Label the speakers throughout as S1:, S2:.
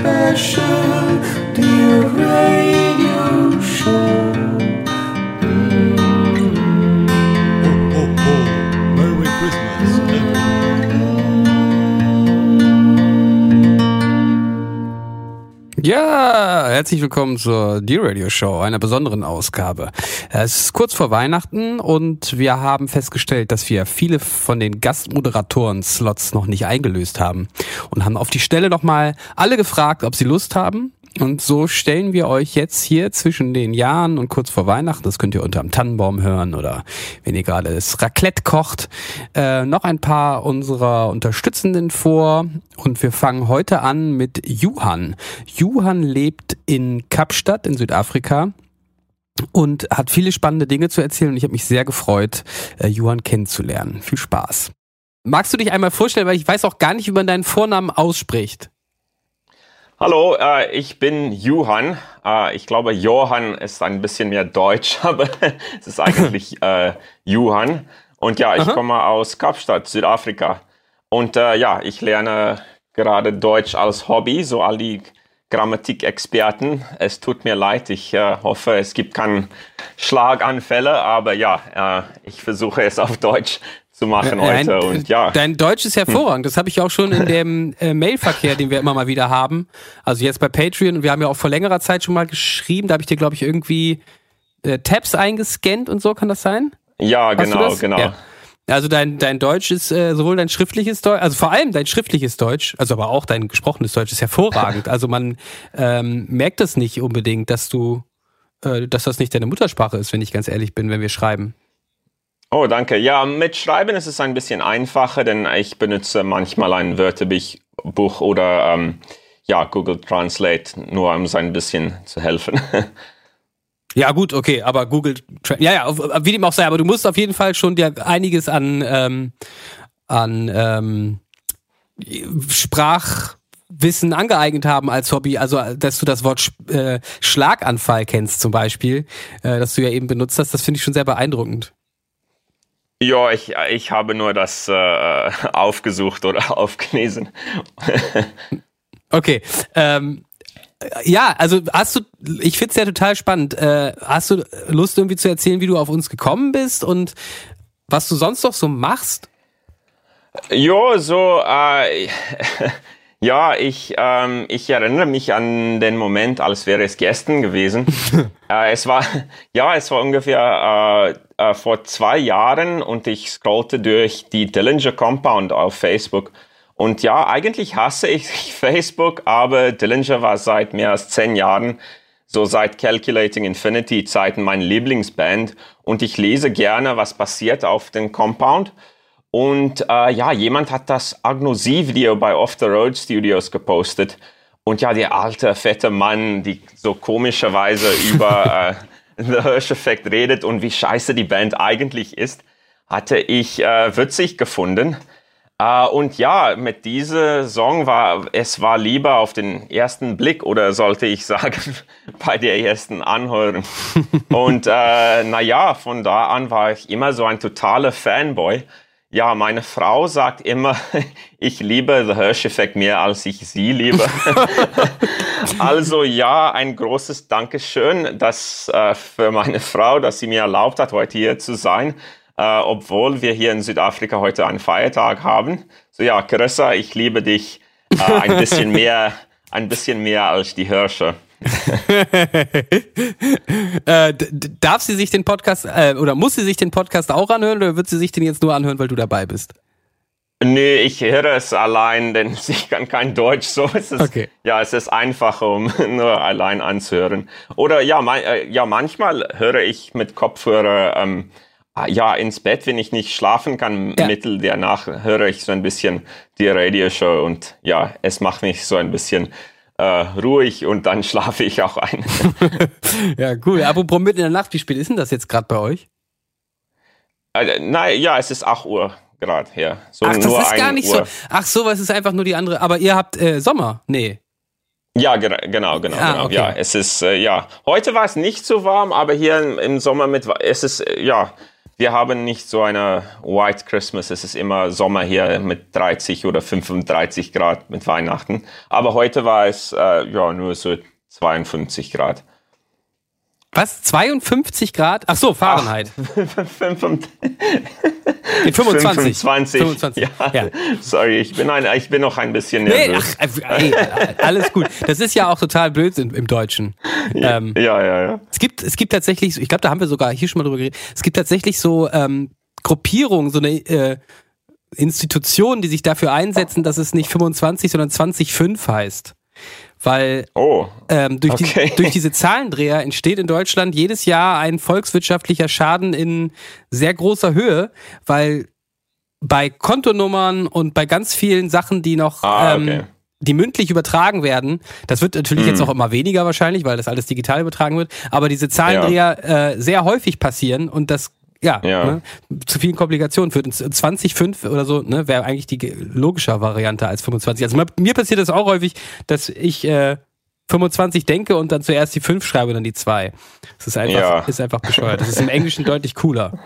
S1: special, dear
S2: Ray.
S3: Ja, herzlich willkommen zur D-Radio Show, einer besonderen Ausgabe. Es ist kurz vor Weihnachten und wir haben festgestellt, dass wir viele von den Gastmoderatoren-Slots noch nicht eingelöst haben und haben auf die Stelle nochmal alle gefragt, ob sie Lust haben. Und so stellen wir euch jetzt hier zwischen den Jahren und kurz vor Weihnachten, das könnt ihr unterm Tannenbaum hören oder wenn ihr gerade das Raclette kocht, äh, noch ein paar unserer Unterstützenden vor. Und wir fangen heute an mit Johann. Johann lebt in Kapstadt in Südafrika und hat viele spannende Dinge zu erzählen und ich habe mich sehr gefreut, äh, Johann kennenzulernen. Viel Spaß. Magst du dich einmal vorstellen, weil ich weiß auch gar nicht, wie man deinen Vornamen ausspricht.
S4: Hallo, äh, ich bin Johann. Äh, ich glaube, Johann ist ein bisschen mehr deutsch, aber es ist eigentlich äh, Johann. Und ja, ich
S3: Aha.
S4: komme aus Kapstadt, Südafrika. Und äh, ja, ich lerne gerade Deutsch als Hobby, so all die Grammatikexperten. Es tut mir leid, ich äh, hoffe, es gibt keine Schlaganfälle, aber ja, äh, ich versuche es auf Deutsch zu machen heute.
S3: Dein,
S4: Und ja,
S3: dein Deutsch ist hervorragend. Das habe ich auch schon in dem äh, Mailverkehr, den wir immer mal wieder haben. Also jetzt bei Patreon. Und wir haben ja auch vor längerer Zeit schon mal geschrieben. Da habe ich dir, glaube ich, irgendwie äh, Tabs eingescannt und so. Kann das sein?
S4: ja,
S3: Hast
S4: genau, genau.
S3: Ja. Also dein, dein Deutsch ist äh, sowohl dein schriftliches Deutsch, also vor allem dein schriftliches Deutsch, also aber auch dein gesprochenes Deutsch ist hervorragend. Also man ähm, merkt das nicht unbedingt, dass du, äh, dass das nicht deine Muttersprache ist, wenn ich ganz ehrlich bin, wenn wir schreiben.
S4: Oh, danke. Ja, mit Schreiben ist es ein bisschen einfacher, denn ich benutze manchmal ein Wörterbuch oder ähm, ja, Google Translate, nur um so ein bisschen zu helfen.
S3: Ja, gut, okay, aber Google, ja, ja, wie dem auch sei, aber du musst auf jeden Fall schon dir einiges an, ähm, an ähm, Sprachwissen angeeignet haben als Hobby. Also, dass du das Wort äh, Schlaganfall kennst zum Beispiel, äh, das du ja eben benutzt hast, das finde ich schon sehr beeindruckend.
S4: Ja, ich, ich habe nur das äh, aufgesucht oder aufgelesen.
S3: Okay, ähm, ja, also hast du, ich find's ja total spannend. Äh, hast du Lust irgendwie zu erzählen, wie du auf uns gekommen bist und was du sonst noch so machst?
S4: Jo, so, äh, ja, ich, ähm, ich erinnere mich an den Moment, als wäre es gestern gewesen. äh, es war, ja, es war ungefähr äh, äh, vor zwei Jahren und ich scrollte durch die Dillinger Compound auf Facebook. Und ja, eigentlich hasse ich Facebook, aber Dillinger war seit mehr als zehn Jahren, so seit Calculating Infinity Zeiten mein Lieblingsband. Und ich lese gerne, was passiert auf dem Compound. Und äh, ja, jemand hat das Agnosie-Video bei Off the Road Studios gepostet. Und ja, der alte, fette Mann, die so komischerweise über äh, The Hirsch-Effekt redet und wie scheiße die Band eigentlich ist, hatte ich äh, witzig gefunden. Äh, und ja, mit diesem Song war es war lieber auf den ersten Blick oder sollte ich sagen bei der ersten Anhören. und äh, naja, von da an war ich immer so ein totaler Fanboy. Ja, meine Frau sagt immer, ich liebe The Hirsch-Effekt mehr, als ich sie liebe. also ja, ein großes Dankeschön dass, äh, für meine Frau, dass sie mir erlaubt hat, heute hier zu sein, äh, obwohl wir hier in Südafrika heute einen Feiertag haben. So ja, Carissa, ich liebe dich äh, ein bisschen mehr, ein bisschen mehr als die Hirsche.
S3: Äh, darf sie sich den Podcast äh, oder muss sie sich den Podcast auch anhören oder wird sie sich den jetzt nur anhören, weil du dabei bist?
S4: Nee, ich höre es allein, denn ich kann kein Deutsch, so ist es.
S3: Okay.
S4: Ja, es ist einfacher, um nur allein anzuhören. Oder ja, man, äh, ja manchmal höre ich mit Kopfhörer ähm, ah, ja ins Bett, wenn ich nicht schlafen kann.
S3: Ja.
S4: Mittel der Nacht höre ich so ein bisschen die Radioshow und ja, es macht mich so ein bisschen äh, ruhig und dann schlafe ich auch ein.
S3: Ja, cool. Apropos mitten in der Nacht, wie spät ist denn das jetzt gerade bei euch?
S4: äh, nein, ja, es ist 8 Uhr gerade, ja. So
S3: Ach, das ist gar
S4: 1
S3: nicht
S4: Uhr.
S3: so. Ach so, was ist einfach nur die andere. Aber ihr habt äh, Sommer? Nee.
S4: Ja, ge- genau, genau,
S3: Ah,
S4: genau.
S3: okay.
S4: Ja, es ist, äh, ja. Heute war es nicht so warm, aber hier im, im Sommer mit, es ist, äh, ja, wir haben nicht so eine White Christmas. Es ist immer Sommer hier mit 30 oder 35 Grad mit Weihnachten. Aber heute war es äh, ja nur so 52 Grad.
S3: Was? 52 Grad? Ach so, Fahrenheit.
S4: Ach, 25.
S3: Nee, 25.
S4: 25.
S3: 25.
S4: Ja.
S3: Ja.
S4: Sorry, ich bin, ein, ich bin noch ein bisschen
S3: Nee,
S4: nervös.
S3: ach, äh, ey, alles gut. Das ist ja auch total blöd im, Deutschen. Ähm,
S4: ja, ja, ja.
S3: es gibt, es gibt tatsächlich, ich glaube, da haben wir sogar hier schon mal drüber geredet. Es gibt tatsächlich so ähm, Gruppierungen, so eine äh, Institutionen, die sich dafür einsetzen, dass es nicht 25, sondern 2005 heißt. Weil
S4: Oh,
S3: ähm, durch,
S4: Okay.
S3: die, durch diese Zahlendreher entsteht in Deutschland jedes Jahr ein volkswirtschaftlicher Schaden in sehr großer Höhe, weil bei Kontonummern und bei ganz vielen Sachen, die noch
S4: Ah,
S3: ähm,
S4: okay.
S3: die mündlich übertragen werden, das wird natürlich jetzt auch immer weniger wahrscheinlich, weil das alles digital übertragen wird, aber diese Zahlendreher äh, sehr häufig passieren und das ja,
S4: Ja.
S3: Ne, zu vielen Komplikationen führt. Und 20,5 oder so ne, wäre eigentlich die logischer Variante als 25. Also mir- passiert das auch häufig, dass ich äh, 25 denke und dann zuerst die 5 schreibe und dann die 2. Das ist einfach,
S4: Ja.
S3: ist einfach bescheuert. Das ist im Englischen deutlich cooler.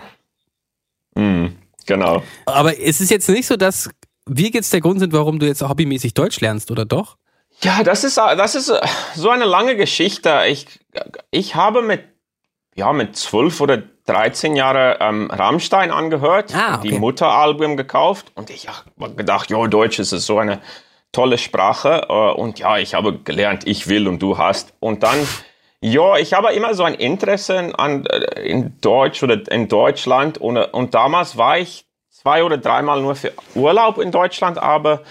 S4: mm, genau.
S3: Aber es ist jetzt nicht so, dass wir jetzt der Grund sind, warum du jetzt hobbymäßig Deutsch lernst, oder doch?
S4: Ja, das ist, das ist äh, so eine lange Geschichte. Ich, ich habe mit, ja, mit 12 oder 13 Jahren ähm, Rammstein angehört,
S3: Ah, okay.
S4: die Mutteralbum gekauft und ich habe gedacht, ja, Deutsch ist so eine tolle Sprache äh, und ja, ich habe gelernt, ich will und du hast und dann, ja, ich habe immer so ein Interesse an, äh, in Deutsch oder in Deutschland und, und damals war ich zwei oder dreimal nur für Urlaub in Deutschland, aber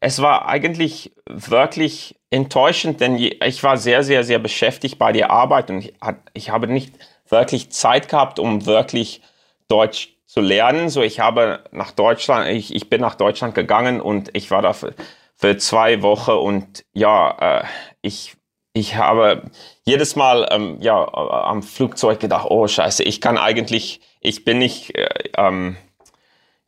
S4: es war eigentlich wirklich enttäuschend, denn ich war sehr, sehr, sehr beschäftigt bei der Arbeit und ich, ich habe nicht wirklich Zeit gehabt, um wirklich Deutsch zu lernen. So, ich habe nach Deutschland, ich, ich bin nach Deutschland gegangen und ich war da für, für zwei Wochen und ja, äh, ich, ich habe jedes Mal ähm, ja, äh, am Flugzeug gedacht, oh scheiße, ich kann eigentlich, ich bin nicht, äh, ähm,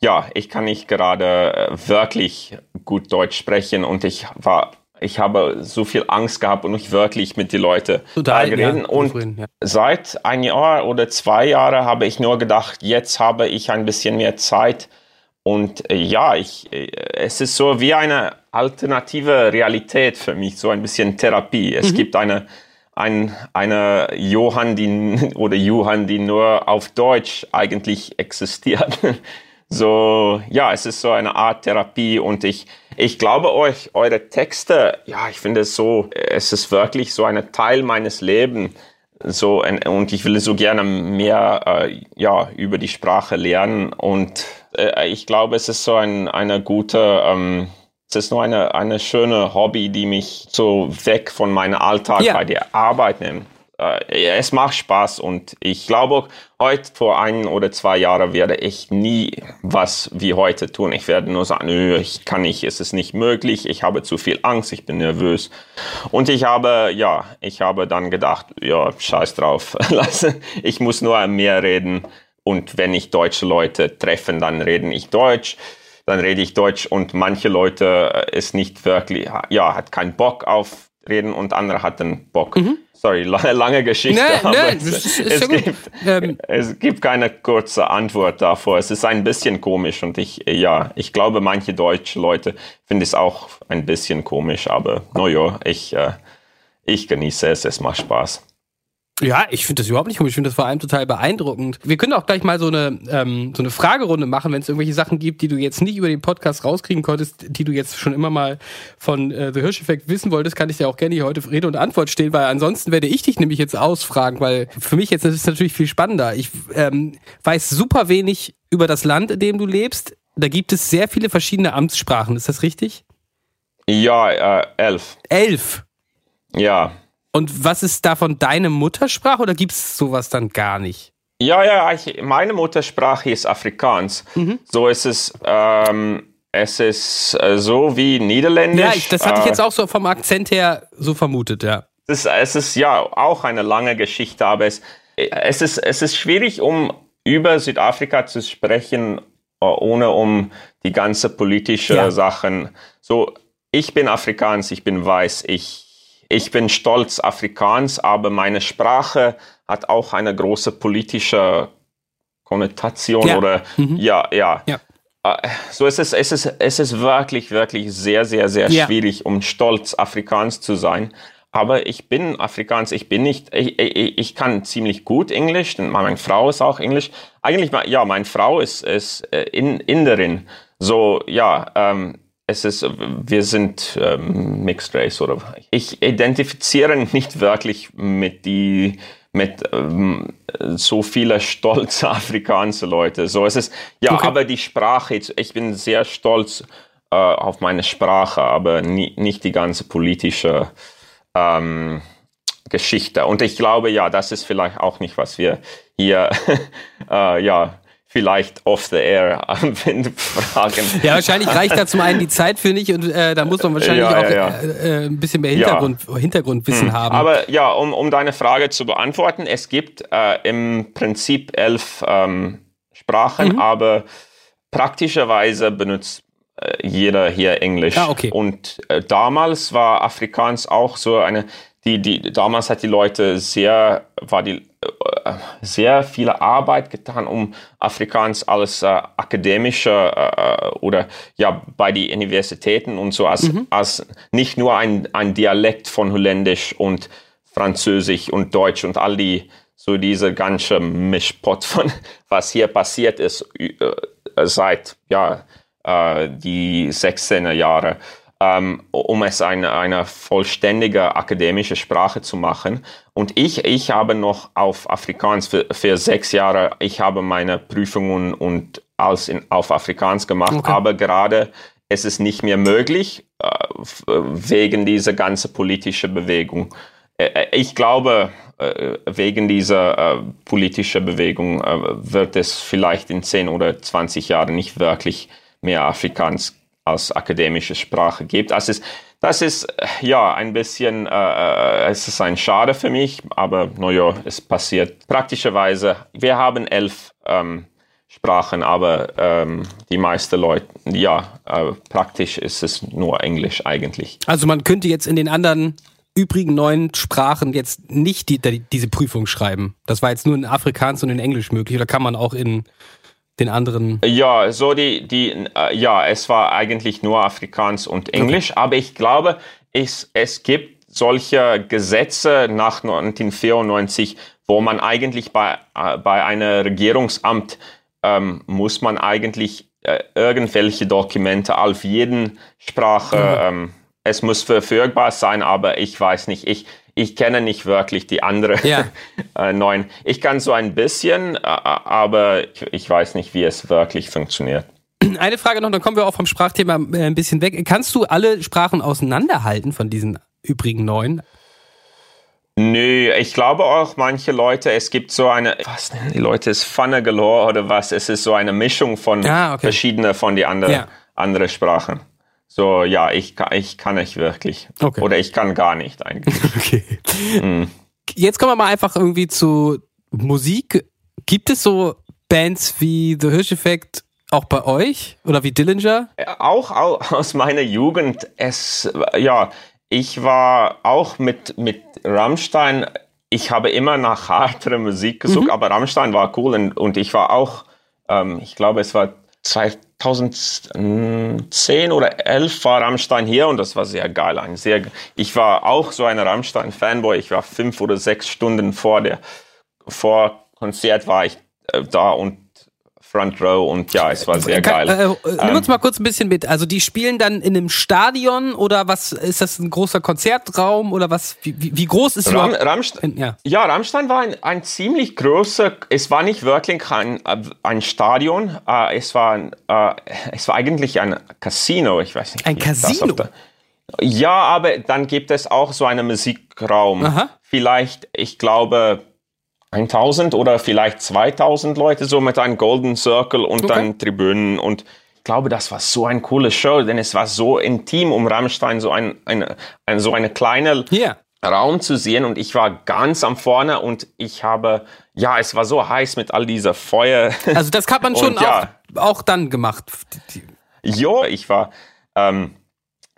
S4: ja, ich kann nicht gerade äh, wirklich gut Deutsch sprechen und ich war, ich habe so viel Angst gehabt und nicht wirklich mit den Leuten
S3: Total,
S4: reden.
S3: ja,
S4: und
S3: zufrieden, ja.
S4: seit ein Jahr oder zwei Jahre habe ich nur gedacht, jetzt habe ich ein bisschen mehr Zeit. Und äh, ja, ich, äh, es ist so wie eine alternative Realität für mich, so ein bisschen Therapie. Es gibt eine, ein, eine Johann, die, oder Johann, die nur auf Deutsch eigentlich existiert. So, ja, es ist so eine Art Therapie und ich, ich glaube euch, eure Texte, ja, ich finde es so, es ist wirklich so ein Teil meines Lebens. So, und ich will so gerne mehr, äh, ja, über die Sprache lernen und äh, ich glaube, es ist so ein, eine gute, ähm, es ist nur eine, eine schöne Hobby, die mich so weg von meinem Alltag
S3: Ja.
S4: bei der Arbeit nimmt. Äh, es macht Spaß und ich glaube, heute vor ein oder zwei Jahren werde ich nie was wie heute tun. Ich werde nur sagen, nö, ich kann nicht, es ist nicht möglich, ich habe zu viel Angst, ich bin nervös. Und ich habe, ja, ich habe dann gedacht, ja, scheiß drauf, ich muss nur mehr reden. Und wenn ich deutsche Leute treffen, dann reden ich Deutsch dann rede ich Deutsch und manche Leute äh, ist nicht wirklich, ja, hat keinen Bock auf reden und andere hatten Bock. Sorry, la- lange Geschichte. Aber
S3: nee,
S4: es, es, gibt,
S3: Ähm.
S4: es gibt keine kurze Antwort davor. Es ist ein bisschen komisch und ich, ja, ich glaube, manche deutsche Leute finden es auch ein bisschen komisch, aber naja, ich, äh, ich genieße es, es macht Spaß.
S3: Ja, ich finde das überhaupt nicht komisch. Ich finde das vor allem total beeindruckend. Wir können auch gleich mal so eine, ähm, so eine Fragerunde machen, wenn es irgendwelche Sachen gibt, die du jetzt nicht über den Podcast rauskriegen konntest, die du jetzt schon immer mal von äh, The Hirsch-Effekt wissen wolltest, kann ich dir auch gerne hier heute Rede und Antwort stehen, weil ansonsten werde ich dich nämlich jetzt ausfragen, weil für mich jetzt ist es natürlich viel spannender. Ich ähm, weiß super wenig über das Land, in dem du lebst. Da gibt es sehr viele verschiedene Amtssprachen. Ist das richtig?
S4: Ja, äh, elf.
S3: Elf.
S4: Ja.
S3: Und was ist davon deine Muttersprache oder gibt es sowas dann gar nicht?
S4: Ja, ja, ich, meine Muttersprache ist Afrikaans.
S3: Mhm.
S4: So ist es, ähm, es ist äh, so wie Niederländisch.
S3: Ja, ich, das hatte ich
S4: äh,
S3: jetzt auch so vom Akzent her so vermutet, ja.
S4: Es ist, es ist ja auch eine lange Geschichte, aber es, es, ist, es ist schwierig, um über Südafrika zu sprechen, äh, ohne um die ganze politische
S3: Ja.
S4: Sachen. So, ich bin Afrikaans, ich bin weiß, ich, ich bin stolz Afrikaans, aber meine Sprache hat auch eine große politische Konnotation
S3: Ja.
S4: oder ja, ja.
S3: Ja.
S4: Äh, So es ist es ist es ist wirklich wirklich sehr sehr sehr
S3: Ja.
S4: schwierig, um stolz Afrikaans zu sein. Aber ich bin Afrikaans, ich bin nicht, ich, ich, ich kann ziemlich gut Englisch, meine Frau ist auch Englisch. Eigentlich, ja, meine Frau ist, ist äh, in, Inderin. So, ja, ähm, es ist, wir sind ähm, Mixed Race oder ich identifiziere nicht wirklich mit die, mit ähm, so viele stolze afrikanische Leute. So, es ist, ja,
S3: Okay.
S4: aber die Sprache, ich bin sehr stolz äh, auf meine Sprache, aber nie, nicht die ganze politische ähm, Geschichte. Und ich glaube, ja, das ist vielleicht auch nicht, was wir hier, äh, ja, vielleicht off the air äh, fragen.
S3: Ja, wahrscheinlich reicht da zum einen die Zeit für nicht und äh, da muss man wahrscheinlich
S4: Ja,
S3: auch
S4: ja, ja.
S3: Äh, äh, ein bisschen mehr Hintergrund, Hintergrundwissen haben.
S4: Aber ja, um, um deine Frage zu beantworten, es gibt äh, im Prinzip elf ähm, Sprachen,
S3: Mhm.
S4: aber praktischerweise benutzt äh, jeder hier Englisch.
S3: Ah, okay.
S4: Und äh, damals war Afrikaans auch so eine, die, die, damals hat die Leute sehr, war die, sehr viele Arbeit getan, um Afrikaans als äh, akademische äh, oder ja bei die Universitäten und so als, als nicht nur ein, ein Dialekt von Holländisch und Französisch und Deutsch und all die so diese ganze Mischpot von was hier passiert ist äh, seit ja äh, die 16er Jahre, um es eine, eine vollständige akademische Sprache zu machen. Und ich, ich habe noch auf Afrikaans für, für sechs Jahre, ich habe meine Prüfungen und alles in, auf Afrikaans gemacht,
S3: Okay.
S4: aber gerade es ist nicht mehr möglich äh, f- wegen dieser ganzen politischen Bewegung. Äh, Ich glaube, äh, wegen dieser äh, politischen Bewegung äh, wird es vielleicht in 10 oder 20 Jahren nicht wirklich mehr Afrikaans als akademische Sprache gibt. Das ist, das ist äh, ja ein bisschen, äh, äh, es ist ein Schade für mich, aber naja, es passiert praktischerweise. Wir haben elf ähm, Sprachen, aber ähm, die meisten Leute, ja, äh, praktisch ist es nur Englisch eigentlich.
S3: Also man könnte jetzt in den anderen übrigen neun Sprachen jetzt nicht die, die, diese Prüfung schreiben. Das war jetzt nur in Afrikaans und in Englisch möglich. Oder kann man auch in den anderen.
S4: Ja, so die, die, äh, ja, es war eigentlich nur Afrikaans und Englisch, aber ich glaube, es, es gibt solche Gesetze nach 1994, wo man eigentlich bei, äh, bei einer Regierungsamt ähm, muss man eigentlich äh, irgendwelche Dokumente auf jeden Sprache, ähm, es muss verfügbar sein, aber ich weiß nicht, ich, ich kenne nicht wirklich die andere
S3: Ja.
S4: äh, neuen. Ich kann so ein bisschen, aber ich, ich weiß nicht, wie es wirklich funktioniert.
S3: Eine Frage noch, dann kommen wir auch vom Sprachthema äh, ein bisschen weg. Kannst du alle Sprachen auseinanderhalten von diesen übrigen neun?
S4: Nö, ich glaube auch manche Leute, es gibt so eine, was nennen die Leute, ist Pfanne galore oder was, es ist so eine Mischung von
S3: Ah, okay.
S4: verschiedene von die andere,
S3: Ja.
S4: andere Sprachen. So, ja, ich kann, ich kann nicht wirklich.
S3: Okay.
S4: Oder ich kann gar nicht eigentlich.
S3: Okay. Jetzt kommen wir mal einfach irgendwie zu Musik. Gibt es so Bands wie The Hirsch-Effekt auch bei euch? Oder wie Dillinger?
S4: auch au- aus meiner Jugend, es, ja, ich war auch mit, mit Rammstein, ich habe immer nach harter Musik gesucht, aber Rammstein war cool und, und ich war auch, ähm, ich glaube, es war 2010 oder 11 war Rammstein hier und das war sehr geil. Ein sehr, ich war auch so ein Rammstein-Fanboy. Ich war fünf oder sechs Stunden vor der, vor Konzert war ich äh, da und Front Row und ja, es war sehr
S3: Kann-
S4: geil.
S3: Äh, äh, nimm uns mal kurz ein bisschen mit. Also die spielen dann in einem Stadion oder was ist das ein großer Konzertraum oder was? Wie, wie, groß ist
S4: Ram? Rammstein,
S3: Ja.
S4: ja. Rammstein war ein, ein ziemlich großer, es war nicht wirklich ein, ein Stadion, äh, es, war, äh, es war eigentlich ein Casino, ich weiß nicht.
S3: Ein Casino?
S4: Ja, aber dann gibt es auch so einen Musikraum.
S3: Aha.
S4: Vielleicht, ich glaube, 1000 oder vielleicht 2000 Leute, so mit einem Golden Circle und
S3: Okay.
S4: dann Tribünen und ich glaube, das war so eine coole Show, denn es war so intim um Rammstein, so ein, eine, ein, so eine kleine
S3: Ja.
S4: Raum zu sehen und ich war ganz am vorne und ich habe, ja, es war so heiß mit all dieser Feuer.
S3: Also das hat man schon
S4: Und ja.
S3: auch, auch dann gemacht.
S4: Jo, ich war ähm,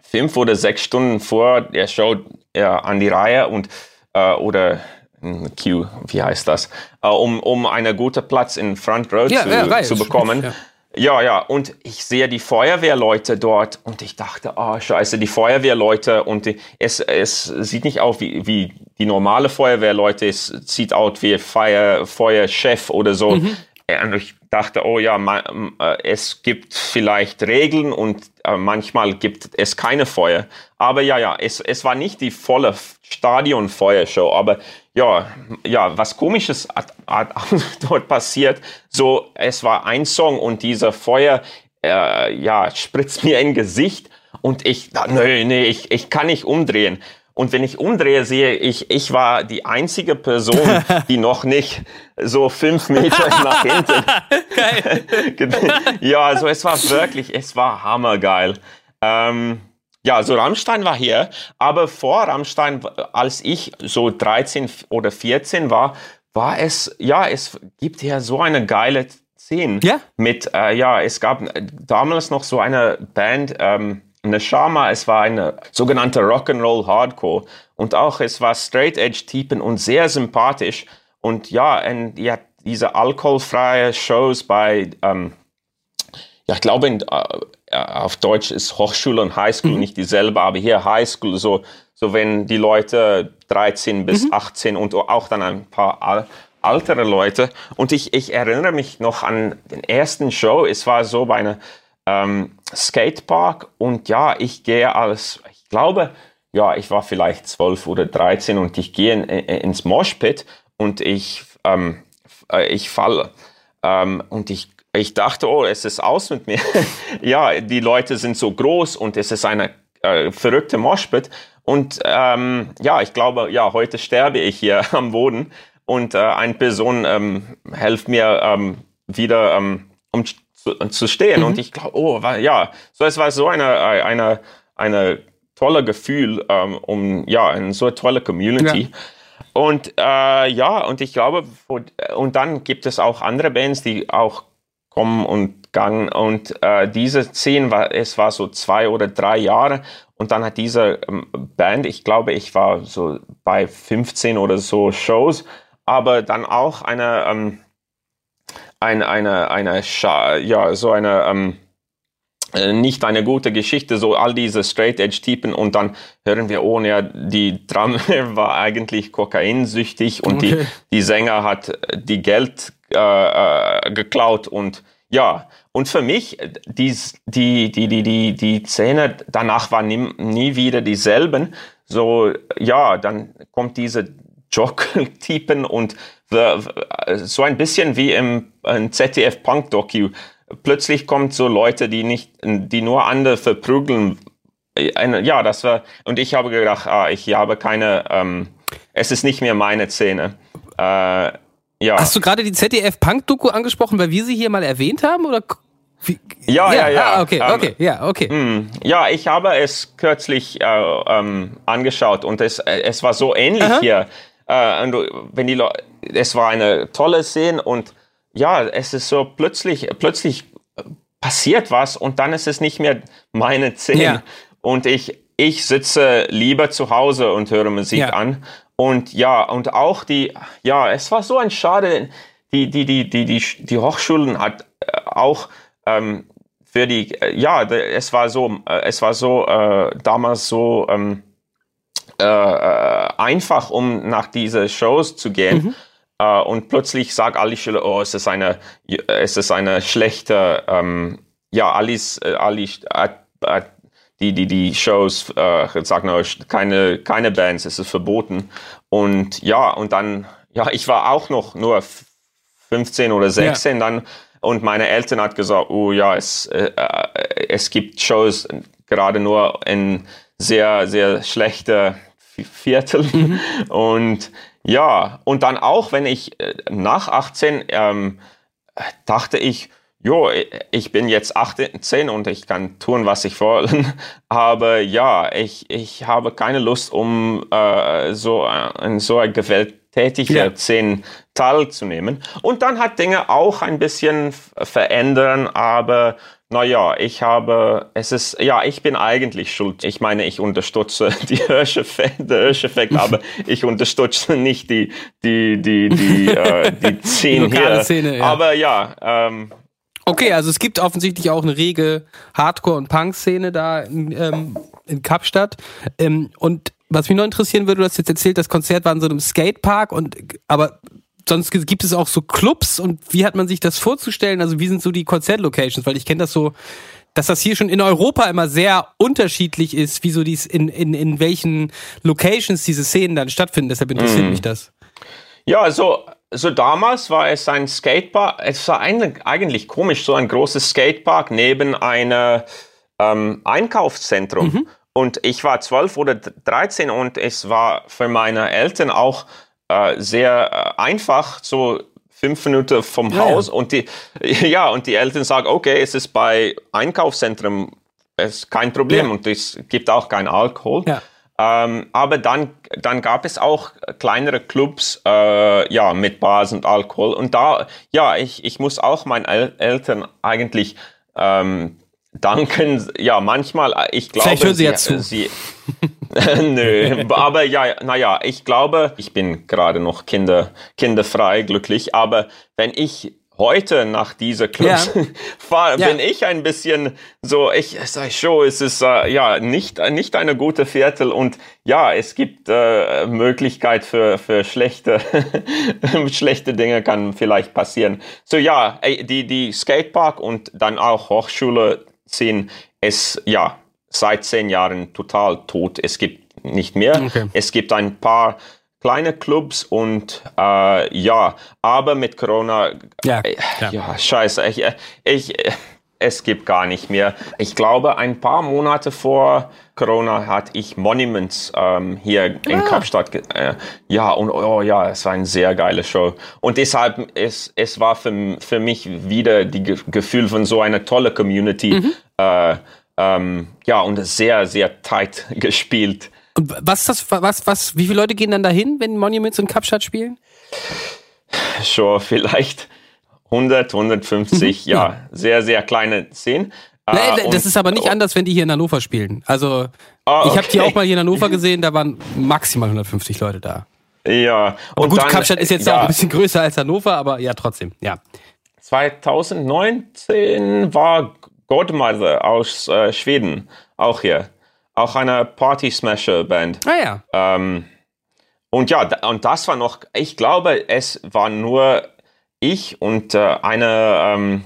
S4: fünf oder sechs Stunden vor der Show äh, an die Reihe und äh, oder Queue, wie heißt das, äh, um, um einen guten Platz in Front Row
S3: Ja,
S4: zu,
S3: ja,
S4: zu bekommen.
S3: ja.
S4: Ja, ja, und ich sehe die Feuerwehrleute dort und ich dachte, oh scheiße, die Feuerwehrleute und die, es, es sieht nicht aus wie, wie die normale Feuerwehrleute, es sieht aus wie Feuer, Feuerchef oder so. Und ich dachte, oh ja, ma, äh, es gibt vielleicht Regeln und äh, manchmal gibt es keine Feuer. Aber ja, ja, es, es war nicht die volle Stadionfeuershow, aber ja, ja, was komisches hat, hat dort passiert. So, es war ein Song und dieser Feuer, äh, ja, spritzt mir in Gesicht und ich, nee, nee, ich, ich kann nicht umdrehen. Und wenn ich umdrehe, sehe ich, ich war die einzige Person, die noch nicht so fünf Meter nach hinten. ja, also es war wirklich, es war hammergeil. Ähm, ja, so Rammstein war hier, aber vor Rammstein, als ich so 13 oder 14 war, war es, ja, es gibt hier so eine geile Szene.
S3: Ja?
S4: Mit, äh, ja, es gab damals noch so eine Band, ähm, eine Shama, es war eine sogenannte Rock'n'Roll Hardcore und auch es war Straight Edge Typen und sehr sympathisch und ja, und, ja diese alkoholfreie Shows bei, ähm, ja, ich glaube, in, äh, auf Deutsch ist Hochschule und Highschool nicht dieselbe, aber hier Highschool, so, so wenn die Leute 13 bis 18 und auch dann ein paar al ältere Leute. Und ich, ich erinnere mich noch an den ersten Show, es war so bei einer ähm, Skatepark und ja, ich gehe als, ich glaube, ja, ich war vielleicht 12 oder 13 und ich gehe in, in, ins Moshpit und ich, ähm, äh, ich falle. Ähm, und ich, ich dachte, oh, es ist aus mit mir. ja, die Leute sind so groß und es ist eine äh, verrückte Moshpit. Und ähm, ja, ich glaube, ja, heute sterbe ich hier am Boden und äh, eine Person ähm, hilft mir ähm, wieder, ähm, um zu, zu stehen. Und ich glaube, oh, war, ja, so es war so eine, eine, eine tolle Gefühl, ähm, um ja, eine so tolle Community. Und äh, ja, und ich glaube, und dann gibt es auch andere Bands, die auch kommen und gegangen. Und äh, diese zehn war, es war so zwei oder drei Jahre. Und dann hat diese ähm, Band, ich glaube, ich war so bei 15 oder so Shows, aber dann auch eine, ähm, eine, eine, eine, Scha ja, so eine, ähm, äh, nicht eine gute Geschichte, so all diese Straight Edge Typen und dann hören wir, oh ja, die Drummer war eigentlich kokainsüchtig und
S3: Okay.
S4: die, die Sänger hat äh, die Geld äh, äh, geklaut und ja, und für mich, äh, dies, die, die, die, die, die Szene danach war nie, nie wieder dieselben. So, ja, dann kommt diese Jock-Typen und so ein bisschen wie im, im ZDF-Punk-Docu. Plötzlich kommt so Leute, die nicht, die nur andere verprügeln. Ja, das war, und ich habe gedacht, ah, ich habe keine, ähm, es ist nicht mehr meine Szene. Äh, ja.
S3: Hast du gerade die ZDF-Punk-Doku angesprochen, weil wir sie hier mal erwähnt haben? Oder? Wie?
S4: Ja, ja, ja.
S3: Ah, okay,
S4: Ähm,
S3: okay, ja, okay.
S4: Hm, Ja, ich habe es kürzlich äh, ähm, angeschaut und es, äh, es war so ähnlich
S3: Aha.
S4: hier. Äh, wenn die es war eine tolle Szene und ja, es ist so plötzlich, plötzlich passiert was und dann ist es nicht mehr meine Szene.
S3: Ja.
S4: Und ich, ich sitze lieber zu Hause und höre Musik
S3: Ja.
S4: an. Und ja, und auch die, ja, es war so ein Schade, die, die, die, die, die, die Hochschulen hat äh, auch ähm, für die, äh, ja, es war so, äh, es war so äh, damals so ähm, äh, einfach, um nach diese Shows zu gehen. Äh, und plötzlich sagt alle Schüler, oh, es ist eine, es ist eine schlechte, ähm, ja, Alice, Alice, äh, äh, die, die, die Shows äh, sagen, oh, keine, keine Bands, es ist verboten. Und ja, und dann, ja, ich war auch noch nur 15 oder 16 dann und meine Eltern hat gesagt, oh ja, es, äh, äh, es gibt Shows gerade nur in sehr, sehr schlechte Viertel. Und ja, und dann auch, wenn ich äh, nach 18 ähm, dachte ich, jo, ich bin jetzt 18 und ich kann tun, was ich will. Aber ja, ich, ich habe keine Lust, um äh, so äh, in so eine tätig,
S3: Ja.
S4: teilzunehmen. Und dann hat Dinge auch ein bisschen verändern, aber naja, ich habe, es ist, ja, ich bin eigentlich schuld. Ich meine, ich unterstütze die Hirscheffekt, aber ich unterstütze nicht die, die, die, die, äh, die
S3: lokale
S4: hier.
S3: Szene, ja.
S4: Aber ja, ähm,
S3: Okay, also es gibt offensichtlich auch eine rege Hardcore- und Punk-Szene da in, ähm, in Kapstadt. Ähm, und was mich noch interessieren würde, du hast jetzt erzählt, das Konzert war in so einem Skatepark und aber sonst gibt es auch so Clubs und wie hat man sich das vorzustellen? Also wie sind so die Konzertlocations? Weil ich kenne das so, dass das hier schon in Europa immer sehr unterschiedlich ist, wie so dies in, in, in welchen Locations diese Szenen dann stattfinden. Deshalb interessiert mich das.
S4: Ja, so, so damals war es ein Skatepark. Es war ein, eigentlich komisch, so ein großes Skatepark neben einem ähm, Einkaufszentrum. Und ich war 12 oder 13 und es war für meine Eltern auch äh, sehr äh, einfach, so fünf Minuten vom
S3: Ja,
S4: Haus.
S3: ja.
S4: Und die, ja, und die Eltern sagen, okay, es ist bei Einkaufszentrum, es ist kein Problem
S3: Ja.
S4: und es gibt auch kein Alkohol.
S3: Ja.
S4: Ähm, aber dann, dann gab es auch kleinere Clubs, äh, ja, mit Bars und Alkohol. Und da, ja, ich, ich muss auch meinen El Eltern eigentlich ähm, danken. Ja, manchmal, äh, ich glaube,
S3: Vielleicht hören sie ja zu.
S4: Sie, Nö, aber ja, naja, ich glaube, ich bin gerade noch Kinder, kinderfrei, glücklich, aber wenn ich heute nach dieser Clubs
S3: Ja.
S4: fahre,
S3: Ja.
S4: bin ich ein bisschen so, ich sage schon, es ist äh, ja nicht, nicht eine gute Viertel und ja, es gibt äh, Möglichkeit für, für schlechte, schlechte Dinge kann vielleicht passieren. So ja, die, die Skatepark und dann auch Hochschule sind es, ja, seit zehn Jahren total tot. Es gibt nicht mehr.
S3: Okay.
S4: Es gibt ein paar kleine Clubs und äh, ja, aber mit Corona,
S3: Ja,
S4: äh, ja, scheiße, ich, ich, es gibt gar nicht mehr. Ich glaube, ein paar Monate vor Corona hatte ich Monuments ähm, hier in Kapstadt. Äh, ja, und oh ja, es war eine sehr geile Show. Und deshalb, es, es war für, für mich wieder die Ge Gefühl von so einer tolle Community. Äh, ähm, ja, und sehr, sehr tight gespielt.
S3: Und was ist das, was, was, wie viele Leute gehen dann dahin, wenn Monuments in Kapstadt spielen?
S4: Schon vielleicht 100, 150, ja, sehr, sehr kleine Szenen.
S3: Nee,
S4: Äh,
S3: das
S4: und-
S3: ist aber nicht anders, wenn die hier in Hannover spielen. Also
S4: Ah,
S3: ich habe die
S4: okay.
S3: auch mal hier in Hannover gesehen, da waren maximal 150 Leute da.
S4: Ja,
S3: Aber
S4: und
S3: gut,
S4: dann,
S3: Kapstadt ist jetzt
S4: ja,
S3: auch ein bisschen größer als Hannover, aber ja, trotzdem, ja.
S4: 2019 war Godmother aus äh, Schweden auch hier. Auch eine Party Smasher Band.
S3: Ah ja.
S4: Ähm, und ja, und das war noch, ich glaube, es war nur ich und äh, eine ähm,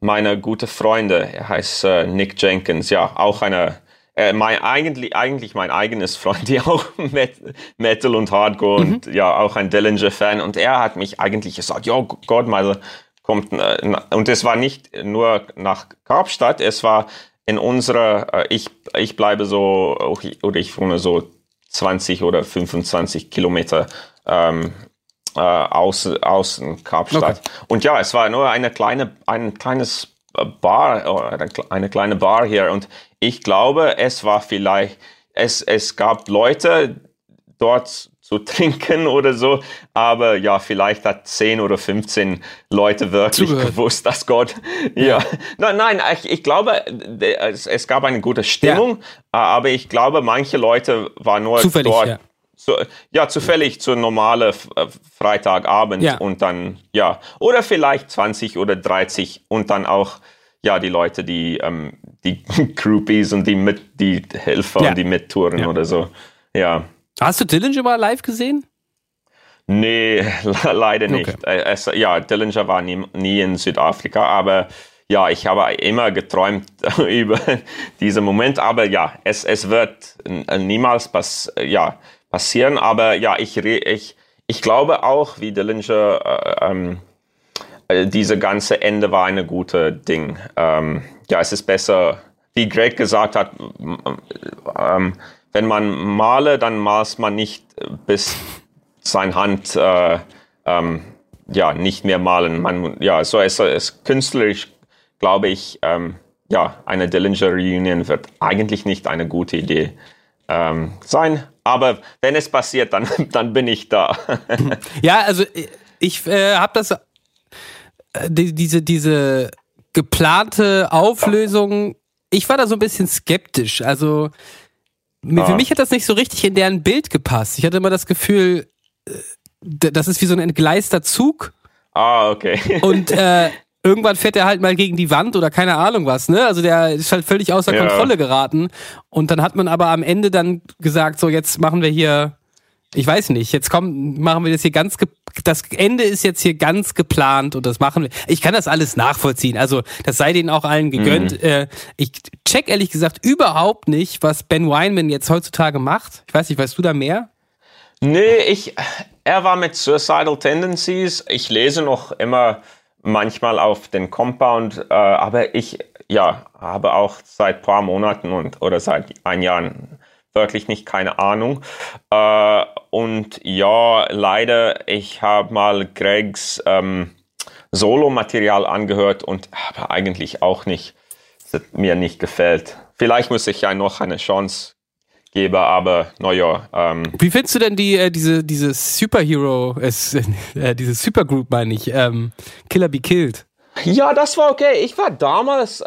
S4: meiner gute Freunde, er heißt äh, Nick Jenkins, ja, auch eine, äh, mein, eigentlich, eigentlich mein eigenes Freund, die auch Met Metal und Hardcore und ja, auch ein Dillinger-Fan. Und er hat mich eigentlich gesagt, ja, Godmother kommt, äh, und es war nicht nur nach Kapstadt, es war in unserer, äh, ich, ich bleibe so, oder ich wohne so 20 oder 25 Kilometer ähm, äh, außen, außen Kapstadt. Und ja, es war nur eine kleine, ein kleines Bar, kle- eine kleine Bar hier. Und ich glaube, es war vielleicht, es, es gab Leute dort zu trinken oder so, aber ja, vielleicht hat 10 oder 15 Leute wirklich
S3: Zugehört.
S4: gewusst, dass Gott, ja, nein, nein, ich, ich glaube, es, es gab eine gute Stimmung, aber ich glaube, manche Leute waren nur
S3: Zufällig,
S4: dort,
S3: ja.
S4: so, ja, zufällig zur normale F- äh, Freitagabend
S3: Ja.
S4: und dann, ja, oder vielleicht 20 oder 30 und dann auch, ja, die Leute, die, ähm, die Groupies und die mit, die Helfer
S3: Ja.
S4: und die Mittouren
S3: Ja.
S4: oder so, ja.
S3: Hast du Dillinger mal live gesehen?
S4: Nee, le- leider nicht.
S3: Okay.
S4: Äh, Es, ja, Dillinger war nie, nie in Südafrika, aber ja, ich habe immer geträumt über diesen Moment. Aber ja, es, es wird n- niemals pass, ja, passieren. Aber ja, ich, ich, ich glaube auch, wie Dillinger, äh, ähm, äh, diese ganze Ende war eine gute Ding. Ähm, ja, es ist besser, wie Greg gesagt hat, ähm, wenn man male, dann malt man nicht äh, bis sein Hand äh, ähm, ja nicht mehr malen. Man, ja, so es künstlerisch, glaube ich, ähm, ja, eine Dillinger Reunion wird eigentlich nicht eine gute Idee ähm, sein. Aber wenn es passiert, dann, dann bin ich da.
S3: Ja, also ich äh, habe das, äh, die, diese, diese geplante Auflösung, ich war da so ein bisschen skeptisch. Also mir- für
S4: Ah.
S3: mich hat das nicht so richtig in deren Bild gepasst. Ich hatte immer das Gefühl, äh, das ist wie so ein entgleister Zug
S4: ah, okay.
S3: und äh, irgendwann fährt er halt mal gegen die Wand oder keine Ahnung was, ne? Also der ist halt völlig außer
S4: Ja.
S3: Kontrolle geraten. Und dann hat man aber am Ende dann gesagt, so jetzt machen wir hier, ich weiß nicht, jetzt kommen, machen wir das hier ganz, das Ende ist jetzt hier ganz geplant und das machen wir. Ich kann das alles nachvollziehen. Also das sei denen auch allen gegönnt. Äh, ich check ehrlich gesagt überhaupt nicht, was Ben Weinman jetzt heutzutage macht. Ich weiß nicht, weißt du da mehr?
S4: Nee, ich, er war mit Suicidal Tendencies. Ich lese noch immer manchmal auf den Compound, äh, aber ich, ja, habe auch seit paar Monaten und, oder seit ein Jahr wirklich nicht keine Ahnung. Äh, und ja, leider, ich habe mal Gregs ähm, Solo-Material angehört und habe eigentlich auch nicht, mir nicht gefällt. Vielleicht muss ich ja noch eine Chance geben, aber naja, ähm,
S3: Wie findest du denn die, äh, diese, diese Superhero, es, äh, diese Supergroup meine ich, ähm, Killer Be Killed?
S4: Ja, das war okay. Ich war damals äh,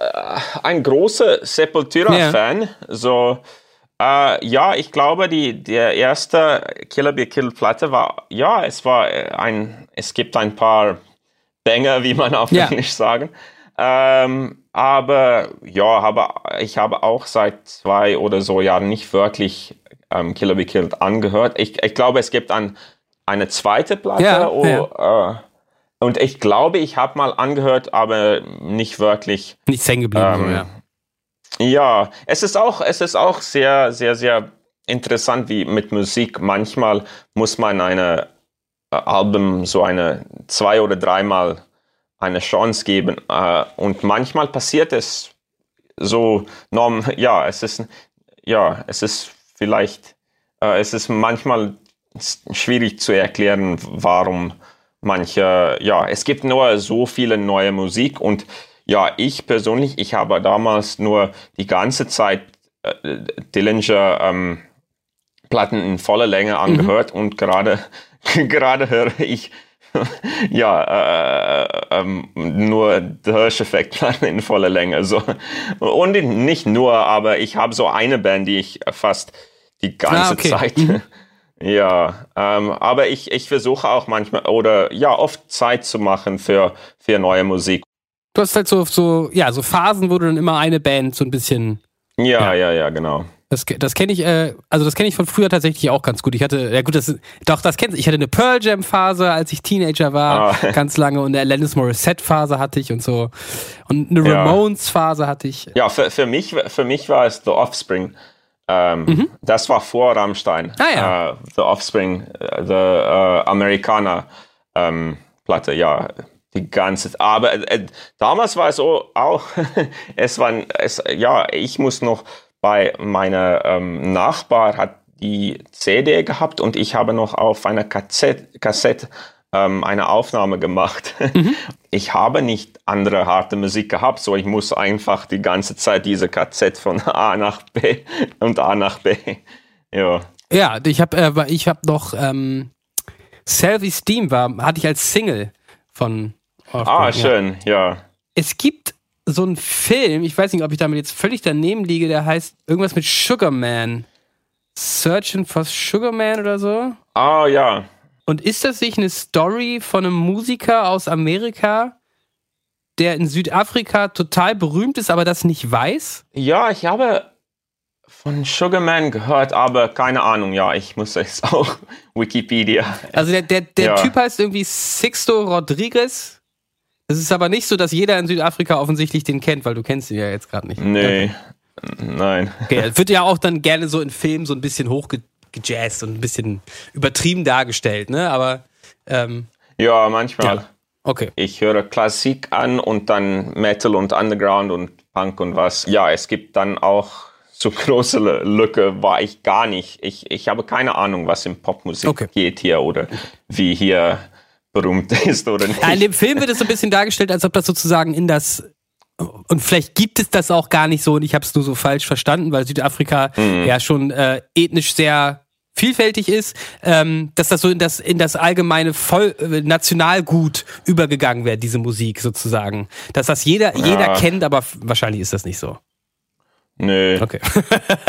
S4: ein großer Sepultura-Fan. So, äh, ja, ich glaube, die der erste Killer Be Killed Platte war, ja, es war äh, ein, es gibt ein paar Banger, wie man auf
S3: Ja.
S4: Englisch sagen. Ähm, aber ja, habe, ich habe auch seit zwei oder so Jahren nicht wirklich ähm, Killer Be Killed angehört. Ich, ich glaube, es gibt ein, eine zweite Platte.
S3: Ja,
S4: oh, Äh, und ich glaube, ich habe mal angehört, aber nicht wirklich.
S3: Nicht hängen geblieben,
S4: Ähm,
S3: ja.
S4: Ja, es ist auch, es ist auch sehr, sehr, sehr interessant, wie mit Musik. Manchmal muss man eine äh, Album so eine zwei oder dreimal eine Chance geben. Äh, und manchmal passiert es so, norm, ja, es ist, ja, es ist vielleicht, äh, es ist manchmal schwierig zu erklären, warum manche, ja, es gibt nur so viele neue Musik und ja, ich persönlich, ich habe damals nur die ganze Zeit äh, Dillinger ähm, Platten in voller Länge angehört und gerade gerade höre ich ja äh, ähm, nur der Hirsch-Effekt Platten in voller Länge so und nicht nur, aber ich habe so eine Band, die ich fast die ganze
S3: Ah, okay.
S4: Zeit ja, ähm, aber ich, ich versuche auch manchmal oder ja oft Zeit zu machen für, für neue Musik.
S3: Du hast halt so, so, ja, so Phasen, wo du dann immer eine Band so ein bisschen,
S4: Ja, ja, ja, genau.
S3: das, das kenne ich, äh, also das kenne ich von früher tatsächlich auch ganz gut. Ich hatte, ja gut, das, doch, das kennst du. Ich hatte eine Pearl Jam Phase, als ich Teenager war,
S4: Ah.
S3: ganz lange und eine Alanis Morissette Phase hatte ich und so. Und eine
S4: Ja.
S3: Ramones Phase hatte ich.
S4: Ja, für, für, mich, für mich war es The Offspring. Ähm, Das war vor Rammstein.
S3: Mhm. Ah, ja.
S4: Äh, The Offspring, äh, The äh, Amerikaner ähm, Platte, ja. Die ganze Aber äh, damals war es so auch, es war, es, ja, ich muss noch bei meiner ähm, Nachbar hat die CD gehabt und ich habe noch auf einer Kassette, Kassette ähm, eine Aufnahme gemacht. Ich habe nicht andere harte Musik gehabt, so ich muss einfach die ganze Zeit diese Kassette von A nach B und A nach B. Ja.
S3: Ja, ich habe äh, ich hab noch ähm, Self-Esteem war, hatte ich als Single von
S4: Ah,
S3: ja.
S4: schön, ja.
S3: Es gibt so einen Film, ich weiß nicht, ob ich damit jetzt völlig daneben liege, der heißt irgendwas mit Sugarman. Searching for Sugarman oder so.
S4: Ah, ja.
S3: Und ist das nicht eine Story von einem Musiker aus Amerika, der in Südafrika total berühmt ist, aber das nicht weiß?
S4: Ja, ich habe von Sugarman gehört, aber keine Ahnung, ja, ich muss es auch Wikipedia.
S3: Also der, der, der
S4: Ja.
S3: Typ heißt irgendwie Sixto Rodriguez. Es ist aber nicht so, dass jeder in Südafrika offensichtlich den kennt, weil du kennst ihn ja jetzt gerade nicht.
S4: Nee, nein.
S3: Okay, wird ja auch dann gerne so in Filmen so ein bisschen hochgejazzt und ein bisschen übertrieben dargestellt, ne? Aber ähm,
S4: Ja, manchmal.
S3: Ja. okay.
S4: Ich höre Klassik an und dann Metal und Underground und Punk und was. Ja, es gibt dann auch so große Lücke, war ich gar nicht. Ich, ich habe keine Ahnung, was in Popmusik
S3: Okay.
S4: geht hier oder wie hier berühmt ist oder nicht.
S3: Ja, in dem Film wird es so ein bisschen dargestellt, als ob das sozusagen in das und vielleicht gibt es das auch gar nicht so und ich habe es nur so falsch verstanden, weil Südafrika
S4: Mhm.
S3: ja schon äh, ethnisch sehr vielfältig ist, ähm, dass das so in das in das allgemeine Voll äh, Nationalgut übergegangen wäre, diese Musik sozusagen, dass das jeder jeder kennt, aber wahrscheinlich ist das nicht so.
S4: Nö.
S3: Okay.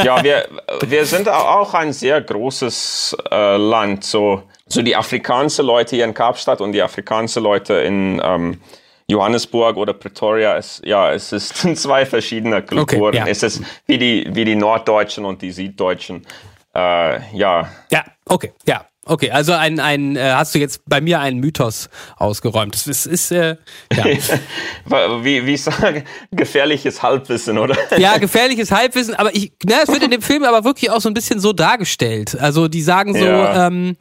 S4: Ja, wir, wir sind au- auch ein sehr großes äh, Land. So, so die afrikanischen Leute hier in Kapstadt und die afrikanischen Leute in ähm, Johannesburg oder Pretoria, es, ja, es ist sind zwei verschiedene Kulturen.
S3: ja.
S4: Es ist wie die, wie die Norddeutschen und die Süddeutschen. Äh, ja,
S3: Ja, okay, ja. Okay, also ein, ein äh, hast du jetzt bei mir einen Mythos ausgeräumt. Das ist, ist äh, ja.
S4: wie, wie sagen, gefährliches Halbwissen, oder?
S3: ja, gefährliches Halbwissen, aber ich, na, es wird in dem Film aber wirklich auch so ein bisschen so dargestellt. Also die sagen so,
S4: Ja.
S3: ähm,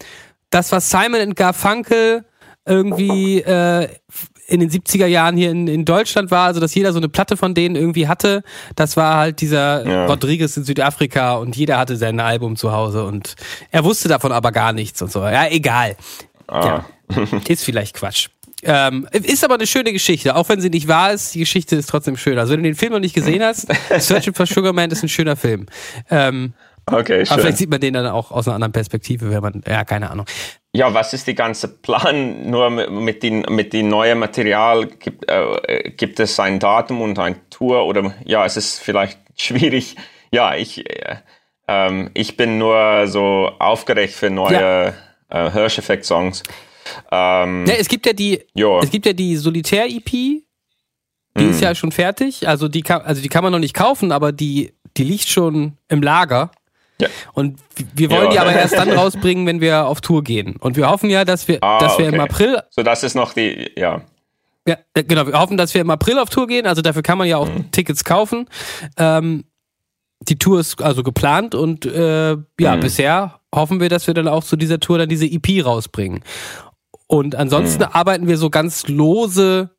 S3: das, was Simon und Garfunkel irgendwie äh, in den 70er Jahren hier in, in Deutschland war, also dass jeder so eine Platte von denen irgendwie hatte, das war halt dieser
S4: Ja.
S3: Rodriguez in Südafrika und jeder hatte sein Album zu Hause und er wusste davon aber gar nichts und so. Ja, egal. Ja. Ist vielleicht Quatsch. Ähm, ist aber eine schöne Geschichte, auch wenn sie nicht wahr ist, die Geschichte ist trotzdem schön. Also wenn du den Film noch nicht gesehen hast, Searching for Sugar Man ist ein schöner Film. Ähm,
S4: Okay,
S3: aber vielleicht
S4: schön.
S3: sieht man den dann auch aus einer anderen Perspektive, wenn man, ja, keine Ahnung.
S4: Ja, was ist die ganze Plan? Nur mit, mit den mit dem neuen Material gibt äh, gibt es ein Datum und ein Tour oder ja, es ist vielleicht schwierig. Ja, ich äh, ähm, ich bin nur so aufgeregt für neue
S3: Ja.
S4: äh, Hirscheffekt-Songs. Ähm,
S3: Ne, es gibt ja die,
S4: Ja.
S3: es gibt ja die Solitär-EP, die ist ja schon fertig. Also die kann, also die kann man noch nicht kaufen, aber die, die liegt schon im Lager.
S4: Ja.
S3: Und wir wollen
S4: Ja.
S3: die aber erst dann rausbringen, wenn wir auf Tour gehen. Und wir hoffen ja, dass wir,
S4: Ah,
S3: dass wir im
S4: okay.
S3: April
S4: so das ist noch die ja.
S3: Ja, äh, genau. Wir hoffen, dass wir im April auf Tour gehen. Also dafür kann man ja auch Tickets kaufen. Ähm, die Tour ist also geplant und äh, ja, bisher hoffen wir, dass wir dann auch zu dieser Tour dann diese EP rausbringen. Und ansonsten arbeiten wir so ganz lose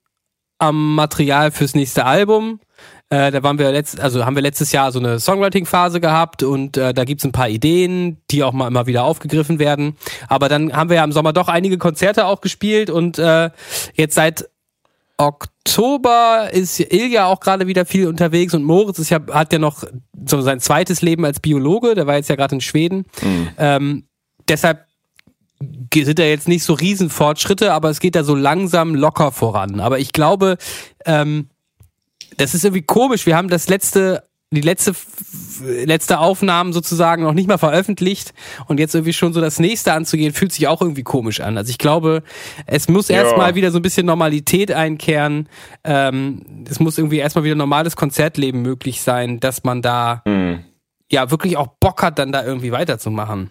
S3: am Material fürs nächste Album. Äh, da waren wir letzt, also haben wir letztes Jahr so eine Songwriting-Phase gehabt und äh, da gibt's ein paar Ideen, die auch mal immer wieder aufgegriffen werden. Aber dann haben wir ja im Sommer doch einige Konzerte auch gespielt und äh, jetzt seit Oktober ist Ilja auch gerade wieder viel unterwegs und Moritz ist ja, hat ja noch so sein zweites Leben als Biologe, der war jetzt ja gerade in Schweden. Ähm, deshalb sind da jetzt nicht so Riesenfortschritte, aber es geht da so langsam locker voran. Aber ich glaube, ähm, das ist irgendwie komisch. Wir haben das letzte, die letzte, letzte Aufnahmen sozusagen noch nicht mal veröffentlicht und jetzt irgendwie schon so das nächste anzugehen, fühlt sich auch irgendwie komisch an. Also ich glaube, es muss
S4: Ja.
S3: erstmal wieder so ein bisschen Normalität einkehren. Ähm, es muss irgendwie erstmal wieder normales Konzertleben möglich sein, dass man da
S4: Hm.
S3: ja wirklich auch Bock hat, dann da irgendwie weiterzumachen.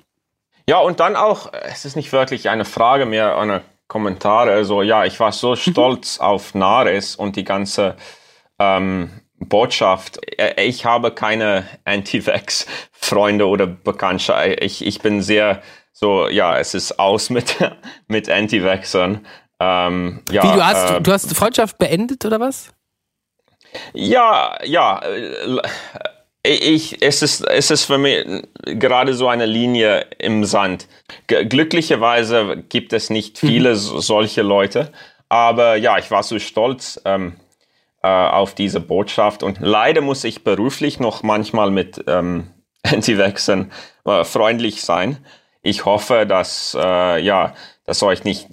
S4: Ja, und dann auch, es ist nicht wirklich eine Frage mehr, eine Kommentare. Also ja, ich war so stolz auf Nares und die ganze ähm, Botschaft. Äh, Ich habe keine Anti-Vax-Freunde oder Bekannte. Ich, ich bin sehr so, ja, es ist aus mit, mit Anti-Vaxxern. Ähm, ja,
S3: Wie, du hast,
S4: äh,
S3: du hast Freundschaft beendet oder was?
S4: Ja, ja. äh, Ich, es, ist, es ist für mich gerade so eine Linie im Sand. G glücklicherweise gibt es nicht viele so- solche Leute. Aber ja, ich war so stolz ähm, äh, auf diese Botschaft. Und leider muss ich beruflich noch manchmal mit ähm, Anti-Vaxxern äh, freundlich sein. Ich hoffe, dass äh, ja, dass euch nicht,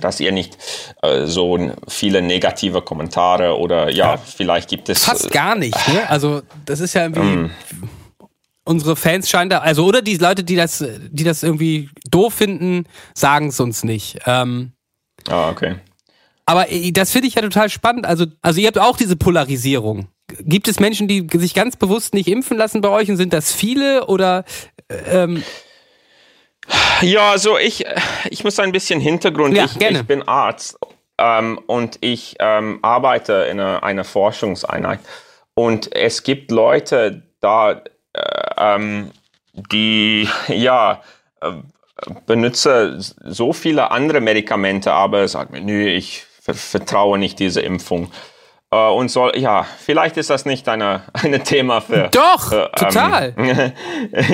S4: dass ihr nicht äh, so viele negative Kommentare oder ja, vielleicht gibt es
S3: Fast gar nicht, ne? Also, das ist ja irgendwie. Unsere Fans scheinen da, also, oder die Leute, die das, die das irgendwie doof finden, sagen es uns nicht. Ähm,
S4: Ah, okay.
S3: Aber äh, das finde ich ja total spannend. Also, also ihr habt auch diese Polarisierung. Gibt es Menschen, die sich ganz bewusst nicht impfen lassen bei euch und sind das viele oder ähm,
S4: Ja, also ich, ich muss ein bisschen Hintergrund.
S3: Ja,
S4: ich,
S3: gerne.
S4: ich bin Arzt ähm, und ich ähm, arbeite in einer, einer Forschungseinheit. Und es gibt Leute da, äh, ähm, die ja äh, benutzen so viele andere Medikamente, aber sagen mir, nö, ich vertraue nicht diese Impfung. Äh, und soll, ja, vielleicht ist das nicht eine, eine Thema für.
S3: Doch,
S4: für,
S3: total.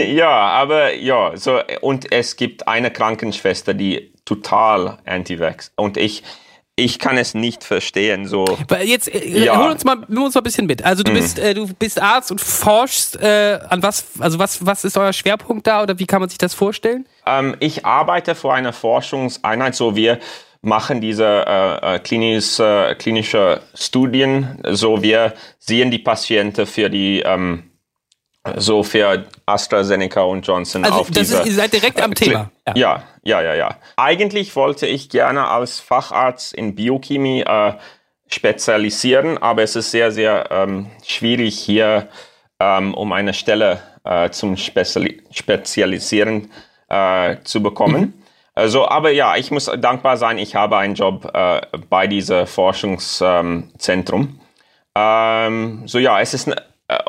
S4: ja, aber ja, so und es gibt eine Krankenschwester, die total anti-vax und ich ich kann es nicht verstehen. So.
S3: Jetzt äh,
S4: Ja.
S3: hol uns mal, nimm uns mal ein bisschen mit. Also du bist, äh, du bist Arzt und forschst äh, an was, also was, was ist euer Schwerpunkt da oder wie kann man sich das vorstellen?
S4: Ähm, ich arbeite für eine Forschungseinheit, so wir machen diese äh, äh, klinische, klinische Studien, so wir sehen die Patienten für die ähm, so für AstraZeneca und Johnson
S3: Also
S4: auf
S3: das
S4: diese
S3: ist, ihr seid direkt am
S4: Kli-
S3: Thema.
S4: Ja. ja, ja, ja, Eigentlich wollte ich gerne als Facharzt in Biochemie äh, spezialisieren, aber es ist sehr, sehr ähm, schwierig hier ähm, um eine Stelle äh, zum Speziali Spezialisieren äh, zu bekommen. Also, aber ja, ich muss dankbar sein, ich habe einen Job äh, bei diesem Forschungszentrum. Ähm, ähm, so ja, es ist äh,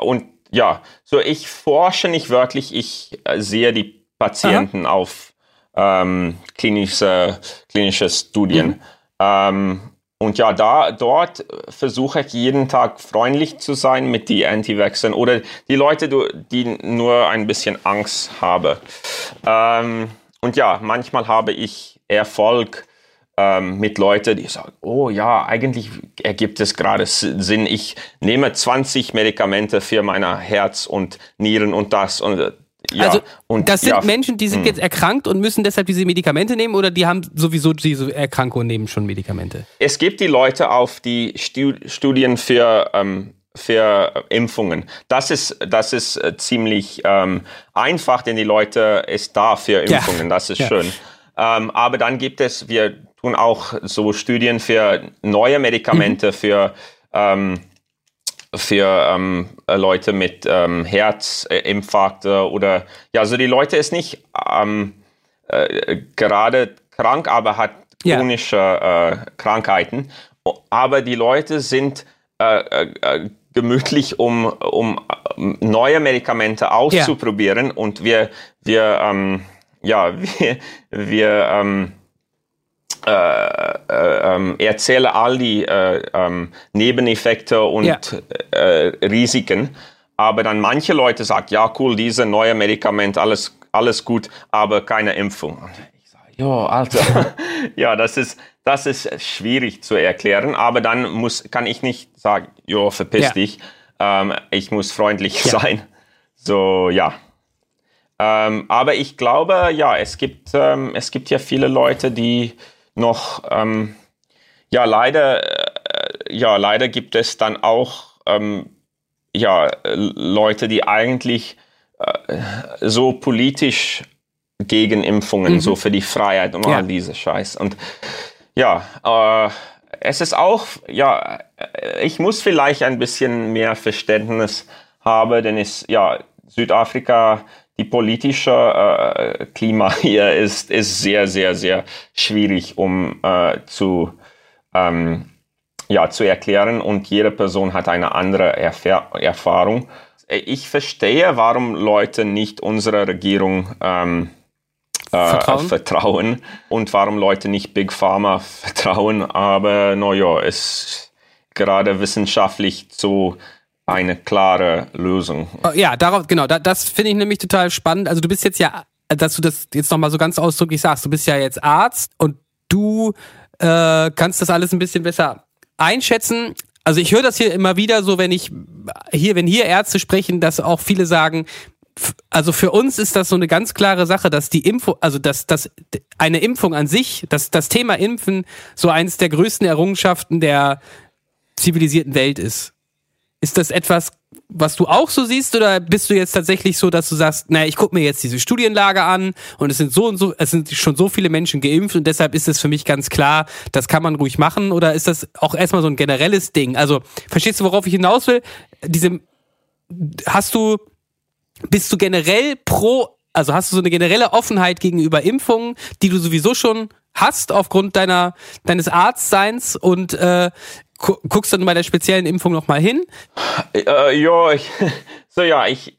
S4: und ja, so ich forsche nicht wirklich, ich äh, sehe die Patienten auf ähm, klinische, klinische Studien. Ähm, und ja, da, dort versuche ich jeden Tag freundlich zu sein mit die Anti-Vaxxern oder die Leute, die nur ein bisschen Angst haben. Und ja, manchmal habe ich Erfolg ähm, mit Leuten, die sagen, oh ja, eigentlich ergibt es gerade Sinn, ich nehme 20 Medikamente für meine Herz und Nieren und das und äh, ja,
S3: also
S4: und
S3: das sind
S4: ja, hm.
S3: Menschen, die sind jetzt erkrankt und müssen deshalb diese Medikamente nehmen oder die haben sowieso diese Erkrankung und nehmen schon Medikamente?
S4: Es gibt die Leute auf die Stu Studien für, ähm, für Impfungen. Das ist, das ist äh, ziemlich ähm, einfach, denn die Leute ist da für
S3: Ja.
S4: Impfungen. Das ist
S3: Ja.
S4: schön. Ähm, aber dann gibt es, wir tun auch so Studien für neue Medikamente, für ähm, für ähm, äh, Leute mit ähm, Herzinfarkte oder ja, also die Leute ist nicht ähm, äh, gerade krank, aber hat
S3: Ja.
S4: chronische äh, Krankheiten. Aber die Leute sind äh, äh, äh, gemütlich, um, um äh, neue Medikamente auszuprobieren und wir, wir, ähm, ja, wir, wir ähm, äh, äh, ähm, erzähle all die äh, ähm, Nebeneffekte und
S3: Ja.
S4: äh, Risiken. Aber dann manche Leute sagen, ja cool, diese neue Medikament, alles, alles gut, aber keine Impfung. Und ich sage, ja, Alter, ja, das ist, das ist schwierig zu erklären, aber dann muss, kann ich nicht sagen, ja, verpiss
S3: Ja.
S4: dich, ähm, ich muss freundlich
S3: Ja.
S4: sein. So, ja. Ähm, aber ich glaube, ja, es gibt, ähm, es gibt ja viele Leute, die noch, ähm, ja, leider, äh, ja, leider gibt es dann auch, ähm, ja, Leute, die eigentlich äh, so politisch gegen Impfungen, so für die Freiheit und
S3: Ja.
S4: all diese Scheiß. Und ja, äh, es ist auch, ja, äh, ich muss vielleicht ein bisschen mehr Verständnis haben, denn es, ja, Südafrika, die politische äh, Klima hier ist, ist sehr, sehr, sehr schwierig, um äh, zu, ähm, ja, zu erklären und jede Person hat eine andere Erfahr Erfahrung. Ich verstehe, warum Leute nicht unserer Regierung ähm, äh,
S3: Vertrauen?
S4: vertrauen und warum Leute nicht Big Pharma vertrauen, aber naja, es ist gerade wissenschaftlich so eine klare Lösung.
S3: Oh, Ja, darauf, genau, da, das finde ich nämlich total spannend. Also du bist jetzt ja, dass du das jetzt nochmal so ganz ausdrücklich sagst, du bist ja jetzt Arzt und du äh, kannst das alles ein bisschen besser einschätzen. Also ich höre das hier immer wieder so, wenn ich hier, wenn hier Ärzte sprechen, dass auch viele sagen, also für uns ist das so eine ganz klare Sache, dass die Info, also dass, dass eine Impfung an sich, dass das Thema Impfen so eines der größten Errungenschaften der zivilisierten Welt ist. Ist das etwas, was du auch so siehst, oder bist du jetzt tatsächlich so, dass du sagst, naja, ich gucke mir jetzt diese Studienlage an und es sind so und so, es sind schon so viele Menschen geimpft und deshalb ist es für mich ganz klar, das kann man ruhig machen, oder ist das auch erstmal so ein generelles Ding? Also, verstehst du, worauf ich hinaus will? Diese, hast du, bist du generell pro, also hast du so eine generelle Offenheit gegenüber Impfungen, die du sowieso schon hast aufgrund deiner deines Arztseins und äh, gu guckst dann bei der speziellen Impfung noch mal hin?
S4: Äh, ja, ich, so ja, ich,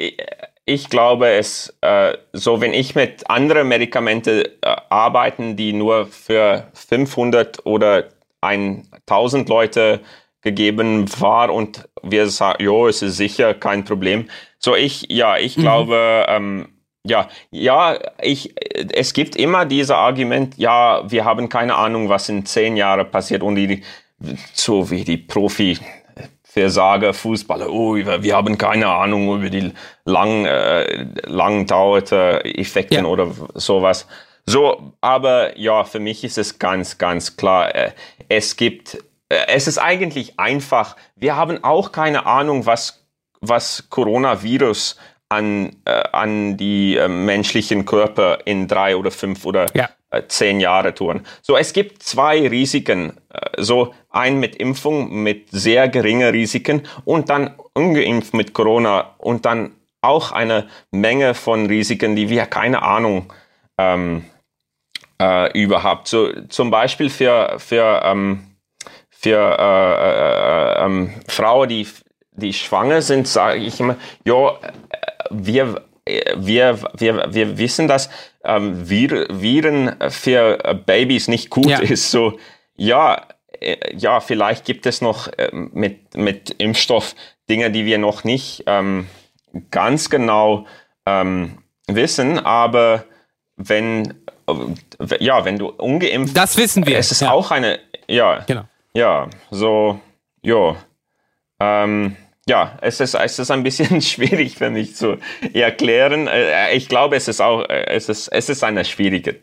S4: ich glaube es, äh, so wenn ich mit anderen Medikamente äh, arbeiten, die nur für 500 oder 1000 Leute gegeben war und wir sagen, jo, es ist sicher kein Problem. So ich, ja, ich glaube, ähm, Ja, ja, ich, es gibt immer diese Argument, ja, wir haben keine Ahnung, was in zehn Jahren passiert und die, so wie die Profi, Versager, Fußballer, oh, wir haben keine Ahnung über die lang, äh, lang dauerte Effekte
S3: Ja.
S4: oder sowas. So, aber ja, für mich ist es ganz, ganz klar, äh, es gibt, es ist eigentlich einfach, wir haben auch keine Ahnung, was, was Coronavirus an, äh, an die äh, menschlichen Körper in drei oder fünf oder
S3: Ja.
S4: äh, zehn Jahre tun. So, es gibt zwei Risiken. äh, So, ein mit Impfung mit sehr geringen Risiken und dann ungeimpft mit Corona und dann auch eine Menge von Risiken, die wir keine Ahnung ähm, äh, überhaupt. So, zum Beispiel für, für, ähm, für äh, äh, ähm, Frauen, die, die schwanger sind, sage ich immer, ja, äh, wir, äh, wir, wir, wir wissen, dass ähm, Vir Viren für äh, Babys nicht gut
S3: Ja.
S4: ist. So, ja, äh, ja, vielleicht gibt es noch äh, mit, mit Impfstoff Dinge, die wir noch nicht ähm, ganz genau ähm, wissen, aber wenn, äh, ja, wenn du ungeimpft
S3: Das wissen wir.
S4: es ist
S3: ja.
S4: auch eine, ja,
S3: Genau.
S4: Ja, so, ja, ähm, ja, es ist, es ist ein bisschen schwierig für mich zu erklären. Äh, Ich glaube, es ist auch, äh, es ist, es ist ein schwieriges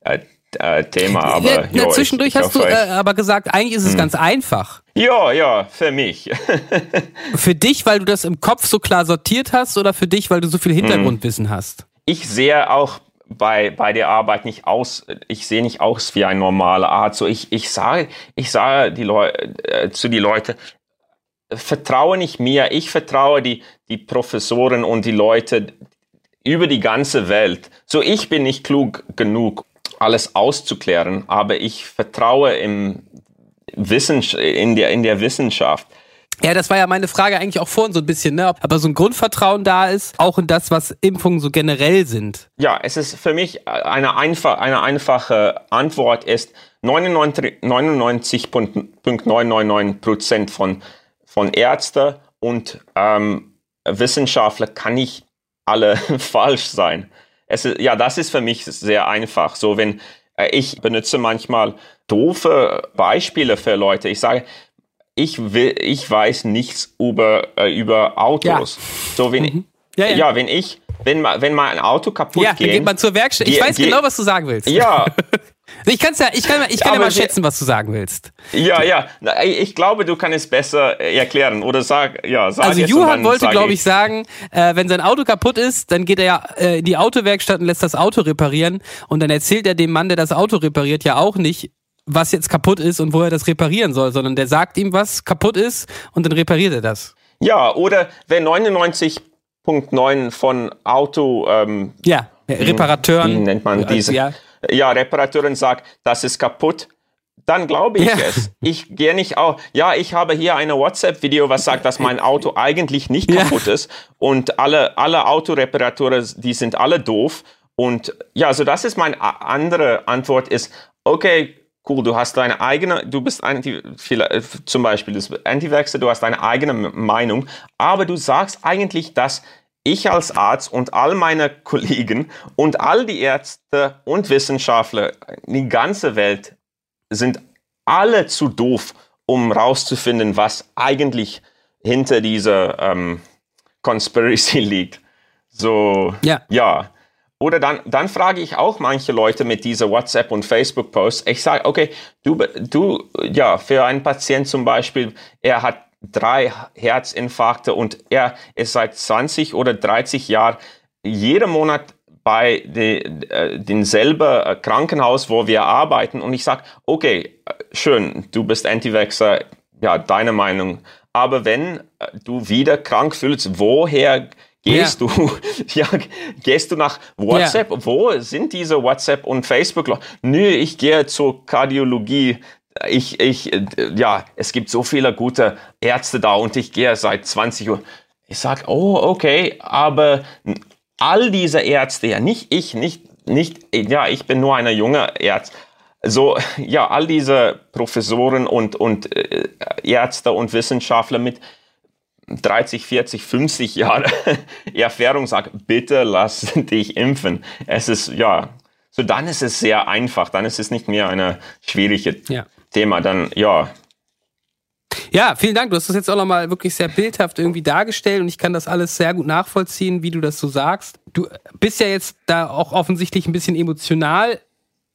S4: äh, äh, Thema, aber
S3: ja, na,
S4: ja,
S3: zwischendurch
S4: ich, ich
S3: hast du äh, aber gesagt, eigentlich ist es
S4: Hm.
S3: ganz einfach.
S4: ja, ja, für mich.
S3: Für dich, weil du das im Kopf so klar sortiert hast oder für dich, weil du so viel Hintergrundwissen hast?
S4: ich sehe auch bei, bei der Arbeit nicht aus, ich sehe nicht aus wie ein normaler Arzt. So ich, ich sage, ich sage die Leu äh, zu die Leute, vertraue nicht mir, ich vertraue die, die Professoren und die Leute über die ganze Welt. So ich bin nicht klug genug, alles auszuklären, aber ich vertraue im Wissen, in der, in der Wissenschaft.
S3: Ja, das war ja meine Frage eigentlich auch vorhin so ein bisschen, ne? Ob aber so ein Grundvertrauen da ist, auch in das, was Impfungen so generell sind.
S4: Ja, es ist für mich eine, einfach, eine einfache Antwort ist 99 99,999 Prozent von, von Ärzten und ähm, Wissenschaftler kann nicht alle falsch sein. Es ist, ja, das ist für mich sehr einfach. So, wenn äh, ich benutze manchmal doofe Beispiele für Leute. Ich sage, ich will, ich weiß nichts über, äh, über Autos. So, wenn,
S3: Mhm. Ja,
S4: ja,
S3: ja.
S4: wenn ich, wenn mal, wenn mal ein Auto kaputt
S3: Ja, dann
S4: geht,
S3: geht man zur Werkstatt. Ich weiß genau, was du sagen willst.
S4: ja,
S3: Ich kann's ja, ich kann, ich kann ja mal schätzen, was du sagen willst.
S4: ja, ja. Ich glaube, du kannst es besser äh, erklären oder sag, ja, sag
S3: Also Johann wollte, glaube ich, sagen, äh, wenn sein Auto kaputt ist, dann geht er ja äh, in die Autowerkstatt und lässt das Auto reparieren und dann erzählt er dem Mann, der das Auto repariert, ja auch nicht, was jetzt kaputt ist und wo er das reparieren soll, sondern der sagt ihm, was kaputt ist und dann repariert er das.
S4: Ja, oder wenn 99.9 von Auto, ähm,
S3: Ja, Reparateuren.
S4: wie nennt man diese?
S3: Ja,
S4: Ja, Reparateurin sagt, das ist kaputt. Dann glaube ich
S3: Ja.
S4: es. Ich gehe nicht auch. Ja, ich habe hier eine WhatsApp-Video, was sagt, dass mein Auto eigentlich nicht
S3: Ja.
S4: kaputt ist. Und alle, alle Autoreparaturen, die sind alle doof. Und ja, so das ist meine andere Antwort ist, okay, cool, du hast deine eigene, du bist anti, vielleicht, zum Beispiel das Anti-Vaxxer, du hast deine eigene Meinung, aber du sagst eigentlich, dass ich als Arzt und all meine Kollegen und all die Ärzte und Wissenschaftler, die ganze Welt sind alle zu doof, um rauszufinden, was eigentlich hinter dieser ähm, Conspiracy liegt. So,
S3: Ja.
S4: ja. Oder dann, dann frage ich auch manche Leute mit dieser WhatsApp- und Facebook-Posts. Ich sage, okay, du, du, ja, für einen Patient zum Beispiel, er hat drei Herzinfarkte und er ist seit 20 oder 30 Jahren jeden Monat bei de, äh, denselben äh, Krankenhaus, wo wir arbeiten. Und ich sage, okay, äh, schön, du bist Anti-Vaxxer, ja, deine Meinung. Aber wenn du wieder krank fühlst, woher gehst
S3: Ja.
S4: du? ja, gehst du nach WhatsApp? Wo sind diese WhatsApp und Facebook? Nö, ich gehe zur Kardiologie. Ich, ich, ja, es gibt so viele gute Ärzte da und ich gehe seit 20 Uhr. Ich sag, oh, okay, aber all diese Ärzte, ja, nicht ich, nicht, nicht, ja, ich bin nur eine junge Arzt. So, ja, all diese Professoren und, und äh, Ärzte und Wissenschaftler mit 30, 40, 50 Jahre Erfahrung sage, bitte lass dich impfen. Es ist, ja, so dann ist es sehr einfach, dann ist es nicht mehr eine schwierige
S3: Ja.
S4: Thema, dann, ja,
S3: Ja, vielen Dank. Du hast das jetzt auch nochmal wirklich sehr bildhaft irgendwie dargestellt und ich kann das alles sehr gut nachvollziehen, wie du das so sagst. Du bist ja jetzt da auch offensichtlich ein bisschen emotional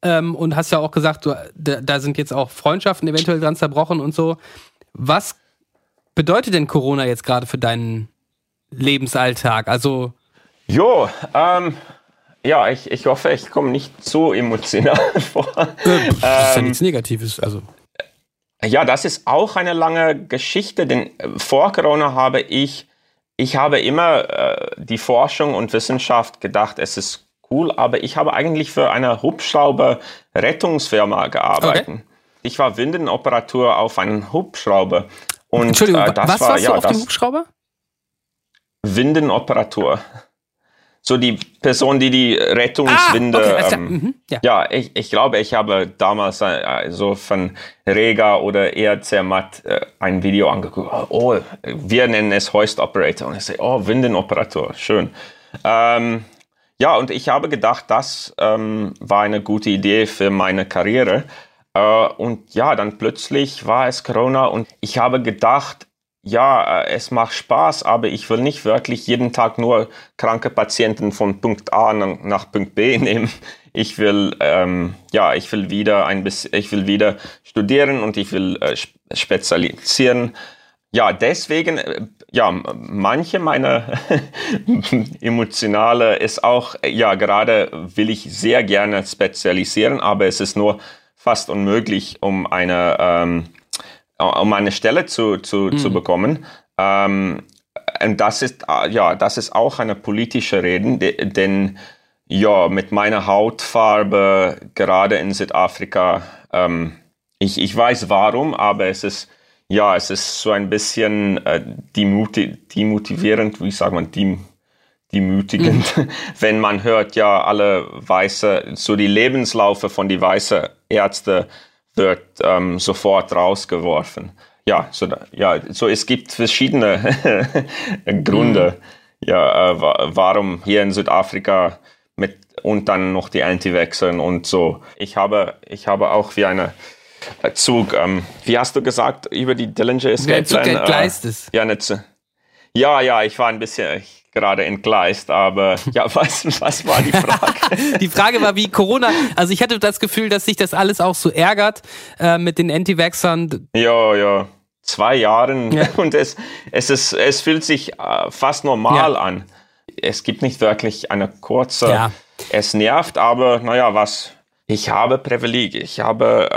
S3: ähm, und hast ja auch gesagt, du, da, da sind jetzt auch Freundschaften eventuell dran zerbrochen und so. Was bedeutet denn Corona jetzt gerade für deinen Lebensalltag? Also,
S4: Jo, ähm, ja, ich, ich hoffe, ich komme nicht so emotional vor.
S3: äh, das ist ja
S4: Ähm,
S3: nichts Negatives. Also,
S4: Ja, das ist auch eine lange Geschichte, denn äh, vor Corona habe ich, ich habe immer äh, die Forschung und Wissenschaft gedacht, es ist cool, aber ich habe eigentlich für eine Hubschrauber-Rettungsfirma gearbeitet. Ich war Windenoperateur auf einem Hubschrauber. Und
S3: Entschuldigung,
S4: äh, das
S3: was
S4: war,
S3: warst
S4: ja,
S3: du auf
S4: das,
S3: dem Hubschrauber?
S4: Windenoperator. So die Person, die die Rettungswinde.
S3: Ah, okay, klar.
S4: ähm,
S3: Mhm, ja.
S4: Ja, ich, ich glaube, ich habe damals äh, so von Rega oder eher Zermatt äh, ein Video angeguckt. Oh, wir nennen es Hoist Operator. Und ich sage, oh, Windenoperator, schön. Ähm, ja, und ich habe gedacht, das ähm, war eine gute Idee für meine Karriere. Äh, und ja, dann plötzlich war es Corona und ich habe gedacht, ja, äh, es macht Spaß, aber ich will nicht wirklich jeden Tag nur kranke Patienten von Punkt A nach, Punkt B nehmen. Ich will, ähm, ja, ich will wieder ein bisschen, ich will wieder studieren und ich will äh, sp- spezialisieren. Ja, deswegen, äh, ja, manche meiner emotionale ist auch, ja, gerade will ich sehr gerne spezialisieren, aber es ist nur fast unmöglich, um eine, ähm, um eine Stelle zu, zu, zu bekommen. Ähm, und das ist, äh, ja, das ist auch eine politische Rede, de- denn ja, mit meiner Hautfarbe, gerade in Südafrika, ähm, ich, ich weiß warum, aber es ist, ja, es ist so ein bisschen äh, demotivierend, wie sagt man, dem, demütigend, wenn man hört, ja, alle Weiße, so die Lebenslaufe von die weißen Ärzte wird ähm, sofort rausgeworfen. Ja, so, ja, so es gibt verschiedene Gründe, ja, äh, wa- warum hier in Südafrika mit und dann noch die Anti-Wechseln und so. Ich habe, ich habe auch wie eine äh, Zug, ähm, wie hast du gesagt, über die Dillinger Escape
S3: Zug
S4: Plan. Ja, nicht so. Ja, ja, ich war ein bisschen ich, gerade entgleist, aber ja, was, was war die Frage?
S3: Die Frage war, wie Corona, also ich hatte das Gefühl, dass sich das alles auch so ärgert äh, mit den Anti-Vaxxern.
S4: ja, ja, zwei Jahren
S3: Ja.
S4: und es, es ist, es fühlt sich äh, fast normal
S3: Ja.
S4: an. Es gibt nicht wirklich eine kurze,
S3: Ja.
S4: es nervt, aber naja, was? Ich habe Privileg, ich habe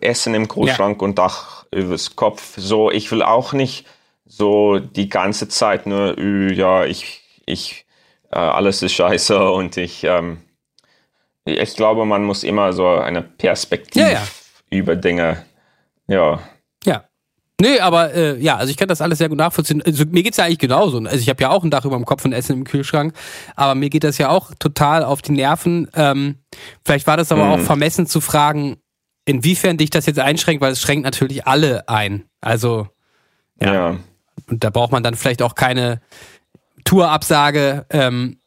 S4: äh, Essen im Kühlschrank und Dach übers Kopf. So, ich will auch nicht so die ganze Zeit nur, ja, ich, ich, äh, alles ist scheiße und ich, ähm, ich glaube, man muss immer so eine Perspektive
S3: Ja, ja.
S4: über Dinge, ja.
S3: Ja. Nee, aber äh, ja, also ich kann das alles sehr gut nachvollziehen. Also mir geht's ja eigentlich genauso. Also ich habe ja auch ein Dach über dem Kopf und Essen im Kühlschrank, aber mir geht das ja auch total auf die Nerven. Ähm, vielleicht war das aber
S4: Mhm.
S3: auch vermessen zu fragen, inwiefern dich das jetzt einschränkt, weil es schränkt natürlich alle ein. Also Ja.
S4: ja.
S3: Und da braucht man dann vielleicht auch keine Tourabsage, ähm,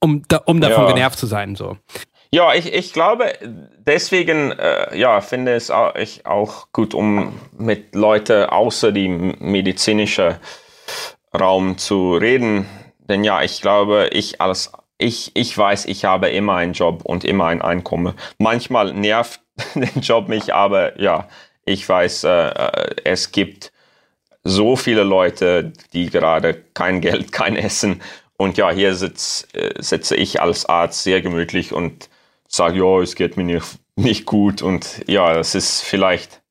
S3: um, da, um davon
S4: Ja.
S3: genervt zu sein. So.
S4: Ja, ich, ich glaube, deswegen äh, ja, finde es auch, ich auch gut, um mit Leuten außer dem medizinischen Raum zu reden. Denn ja, ich glaube, ich als ich, ich weiß, ich habe immer einen Job und immer ein Einkommen. Manchmal nervt der Job mich, aber ja, ich weiß, äh, äh, es gibt so viele Leute, die gerade kein Geld, kein Essen. Und ja, hier sitz, äh, sitze ich als Arzt sehr gemütlich und sage, ja, es geht mir nicht, nicht gut. Und ja, es ist vielleicht,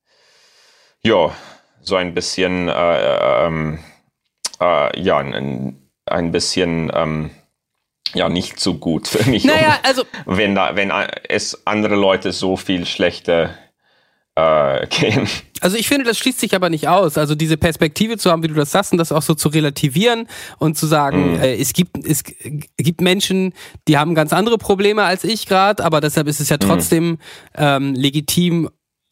S4: ja, so ein bisschen, äh, ähm, äh, ja, ein, ein bisschen, ähm, ja, nicht so gut für mich.
S3: Naja, also
S4: wenn, da, wenn es andere Leute so viel schlechter äh, gehen.
S3: Also ich finde, das schließt sich aber nicht aus. Also diese Perspektive zu haben, wie du das sagst, und das auch so zu relativieren und zu sagen, äh, es gibt es gibt Menschen, die haben ganz andere Probleme als ich gerade, aber deshalb ist es ja trotzdem ähm, legitim,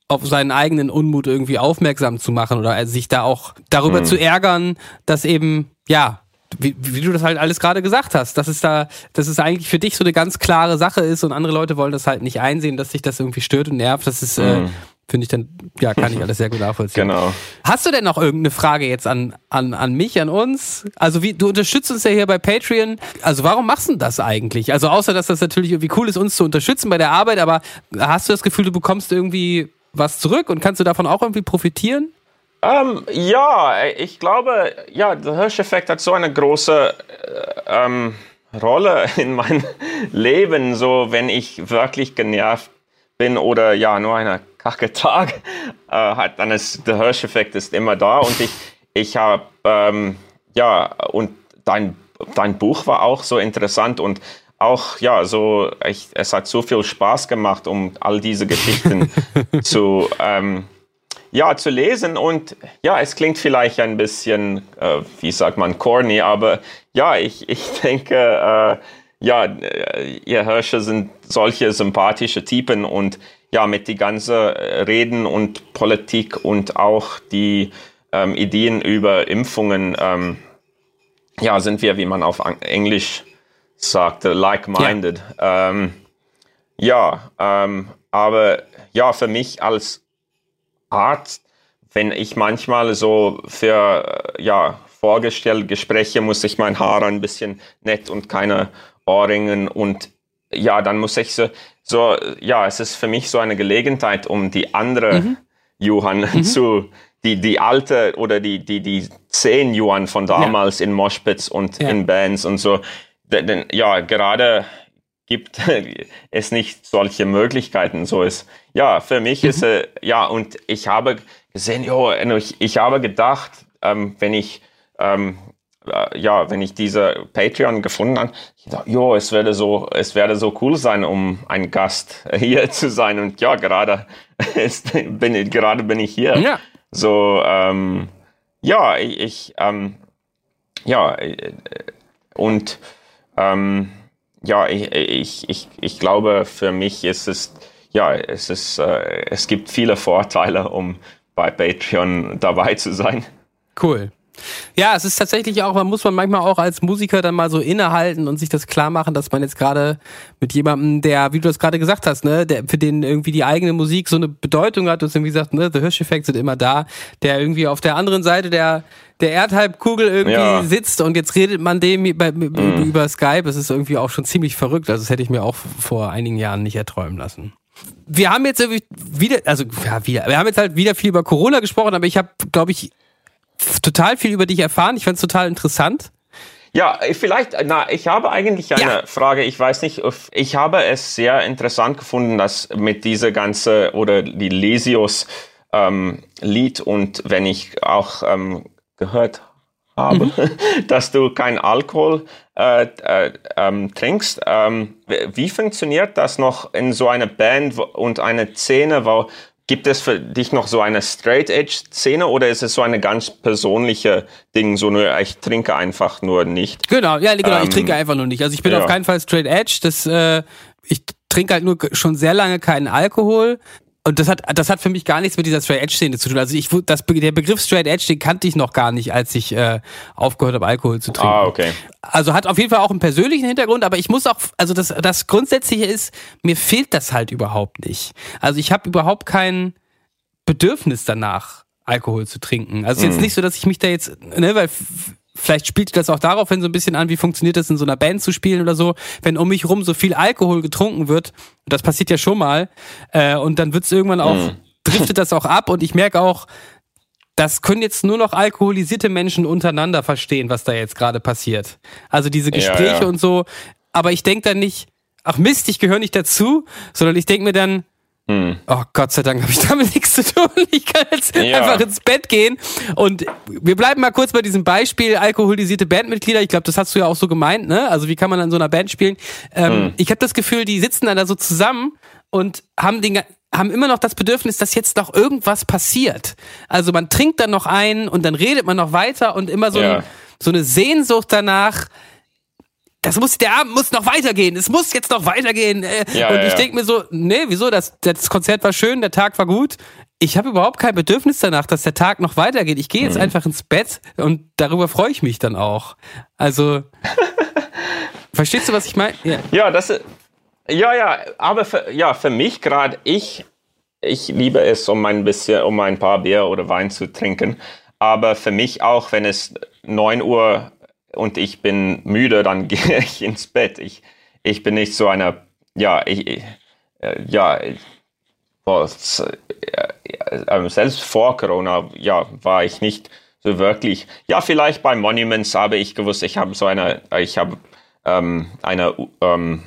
S3: auf seinen eigenen Unmut irgendwie aufmerksam zu machen oder sich da auch darüber
S4: Mhm.
S3: zu ärgern, dass eben, ja, wie, wie du das halt alles gerade gesagt hast, dass es da, dass es eigentlich für dich so eine ganz klare Sache ist und andere Leute wollen das halt nicht einsehen, dass sich das irgendwie stört und nervt. Das ist, äh, finde ich dann, ja, kann ich alles sehr gut nachvollziehen.
S4: Genau.
S3: Hast du denn noch irgendeine Frage jetzt an, an, an mich, an uns? Also wie, du unterstützt uns ja hier bei Patreon. Also warum machst du das eigentlich? Also außer, dass das natürlich irgendwie cool ist, uns zu unterstützen bei der Arbeit, aber hast du das Gefühl, du bekommst irgendwie was zurück und kannst du davon auch irgendwie profitieren?
S4: Ähm, ja, ich glaube, ja, der Hirscheffekt hat so eine große äh, ähm, Rolle in meinem Leben, so wenn ich wirklich genervt bin oder ja, nur einer kacke Tag. Äh, hat, dann ist der Hirscheffekt ist immer da und ich, ich habe, ähm, ja, und dein, dein Buch war auch so interessant und auch, ja, so, ich, es hat so viel Spaß gemacht, um all diese Geschichten zu, ähm, ja, zu lesen und ja, es klingt vielleicht ein bisschen, äh, wie sagt man, corny, aber ja, ich, ich denke, äh, ja, äh, ihr Hirsche sind solche sympathische Typen und ja, mit die ganze äh, Reden und Politik und auch die ähm, Ideen über Impfungen, ähm, ja, sind wir, wie man auf Englisch sagt, äh, like-minded. Ähm, ja, ähm, aber ja, für mich als Arzt, wenn ich manchmal so für äh, ja, vorgestellt Gespräche muss ich mein Haar ein bisschen nett und keine Ohrringen und ja, dann muss ich so, so ja, es ist für mich so eine Gelegenheit, um die andere Johann zu, die, die alte oder die, die, die zehn Johann von damals in Moshpits und
S3: Ja.
S4: in Bands und so. Denn, ja, gerade gibt es nicht solche Möglichkeiten. So ist, ja, für mich ist, äh, ja, und ich habe gesehen, jo, ich, ich habe gedacht, ähm, wenn ich, ähm, äh, ja, wenn ich diese Patreon gefunden habe, ich dachte, jo, es werde so, es werde so cool sein, um ein Gast hier zu sein. Und ja, gerade, ist, bin, gerade bin ich hier.
S3: Ja.
S4: So, ähm, ja, ich, ähm, ja, äh, und ähm, ja, ich, ich, ich, ich glaube, für mich ist es, ja, es ist, äh, es gibt viele Vorteile, um bei Patreon dabei zu sein.
S3: Cool. Ja, es ist tatsächlich auch, man muss man manchmal auch als Musiker dann mal so innehalten und sich das klar machen, dass man jetzt gerade mit jemandem, der, wie du das gerade gesagt hast, ne, der für den irgendwie die eigene Musik so eine Bedeutung hat, du hast irgendwie gesagt, ne, The Hirsch-Effekt sind immer da, der irgendwie auf der anderen Seite der der Erdhalbkugel irgendwie
S4: Ja.
S3: sitzt und jetzt redet man dem bei, über Skype. Es ist irgendwie auch schon ziemlich verrückt. Also das hätte ich mir auch vor einigen Jahren nicht erträumen lassen wir haben jetzt irgendwie wieder, also ja, wieder, wir haben jetzt halt wieder viel über Corona gesprochen, aber ich habe, glaube ich, total viel über dich erfahren. Ich fand es total interessant.
S4: Ja, vielleicht, na, ich habe eigentlich eine
S3: Ja.
S4: Frage. Ich weiß nicht, ich habe es sehr interessant gefunden, dass mit dieser ganze oder die Lesios ähm, Lied und wenn ich auch ähm, gehört habe, dass du kein Alkohol äh, äh, ähm, trinkst. Ähm, wie funktioniert das noch in so einer Band und eine Szene, wo Gibt es für dich noch so eine Straight-Edge-Szene oder ist es so eine ganz persönliche Ding, so nur ich trinke einfach nur nicht?
S3: Genau, ja, genau, ich
S4: Ähm,
S3: trinke einfach nur nicht. Also ich bin
S4: ja.
S3: auf keinen Fall straight edge. Das, äh, ich trinke halt nur schon sehr lange keinen Alkohol. Und das hat, das hat für mich gar nichts mit dieser Straight Edge Szene zu tun. Also ich, das, der Begriff Straight Edge, den kannte ich noch gar nicht, als ich äh, aufgehört habe, Alkohol zu trinken.
S4: Ah, okay.
S3: Also hat auf jeden Fall auch einen persönlichen Hintergrund, aber ich muss auch, also das, das Grundsätzliche ist, mir fehlt das halt überhaupt nicht. Also ich habe überhaupt kein Bedürfnis danach, Alkohol zu trinken. Also ist jetzt nicht so, dass ich mich da jetzt, ne, weil vielleicht spielt das auch daraufhin so ein bisschen an, wie funktioniert das in so einer Band zu spielen oder so, wenn um mich rum so viel Alkohol getrunken wird, das passiert ja schon mal, äh, und dann wird es irgendwann auch, driftet das auch ab und ich merke auch, das können jetzt nur noch alkoholisierte Menschen untereinander verstehen, was da jetzt gerade passiert. Also diese Gespräche
S4: ja.
S3: und so. Aber ich denke dann nicht, ach Mist, ich gehöre nicht dazu, sondern ich denke mir dann, oh Gott sei Dank habe ich damit nichts zu tun. Ich kann jetzt
S4: Ja.
S3: einfach ins Bett gehen. Und wir bleiben mal kurz bei diesem Beispiel alkoholisierte Bandmitglieder. Ich glaube, das hast du ja auch so gemeint, ne? Also wie kann man an so einer Band spielen? Ähm, Ich habe das Gefühl, die sitzen dann da so zusammen und haben den haben immer noch das Bedürfnis, dass jetzt noch irgendwas passiert. Also man trinkt dann noch ein und dann redet man noch weiter und immer so,
S4: Ja.
S3: ein, so eine Sehnsucht danach, das muss, der Abend muss noch weitergehen, es muss jetzt noch weitergehen. Äh,
S4: Ja,
S3: und
S4: ja,
S3: ich denke mir so, nee, wieso, das, das Konzert war schön, der Tag war gut. Ich habe überhaupt kein Bedürfnis danach, dass der Tag noch weitergeht. Ich gehe jetzt
S4: Mhm.
S3: einfach ins Bett und darüber freue ich mich dann auch. Also, verstehst du, was ich meine? Ja.
S4: Ja, das ist, ja, ja, aber für, ja, für mich gerade, ich, ich liebe es, um ein bisschen, um ein paar Bier oder Wein zu trinken. Aber für mich auch, wenn es 9 Uhr und ich bin müde, dann gehe ich ins Bett. Ich, ich bin nicht so einer, ja, ich, äh, ja, boah, äh, äh, selbst vor Corona, ja, war ich nicht so wirklich, ja, vielleicht bei Monuments habe ich gewusst, ich habe so eine, ich habe ähm, eine, ähm,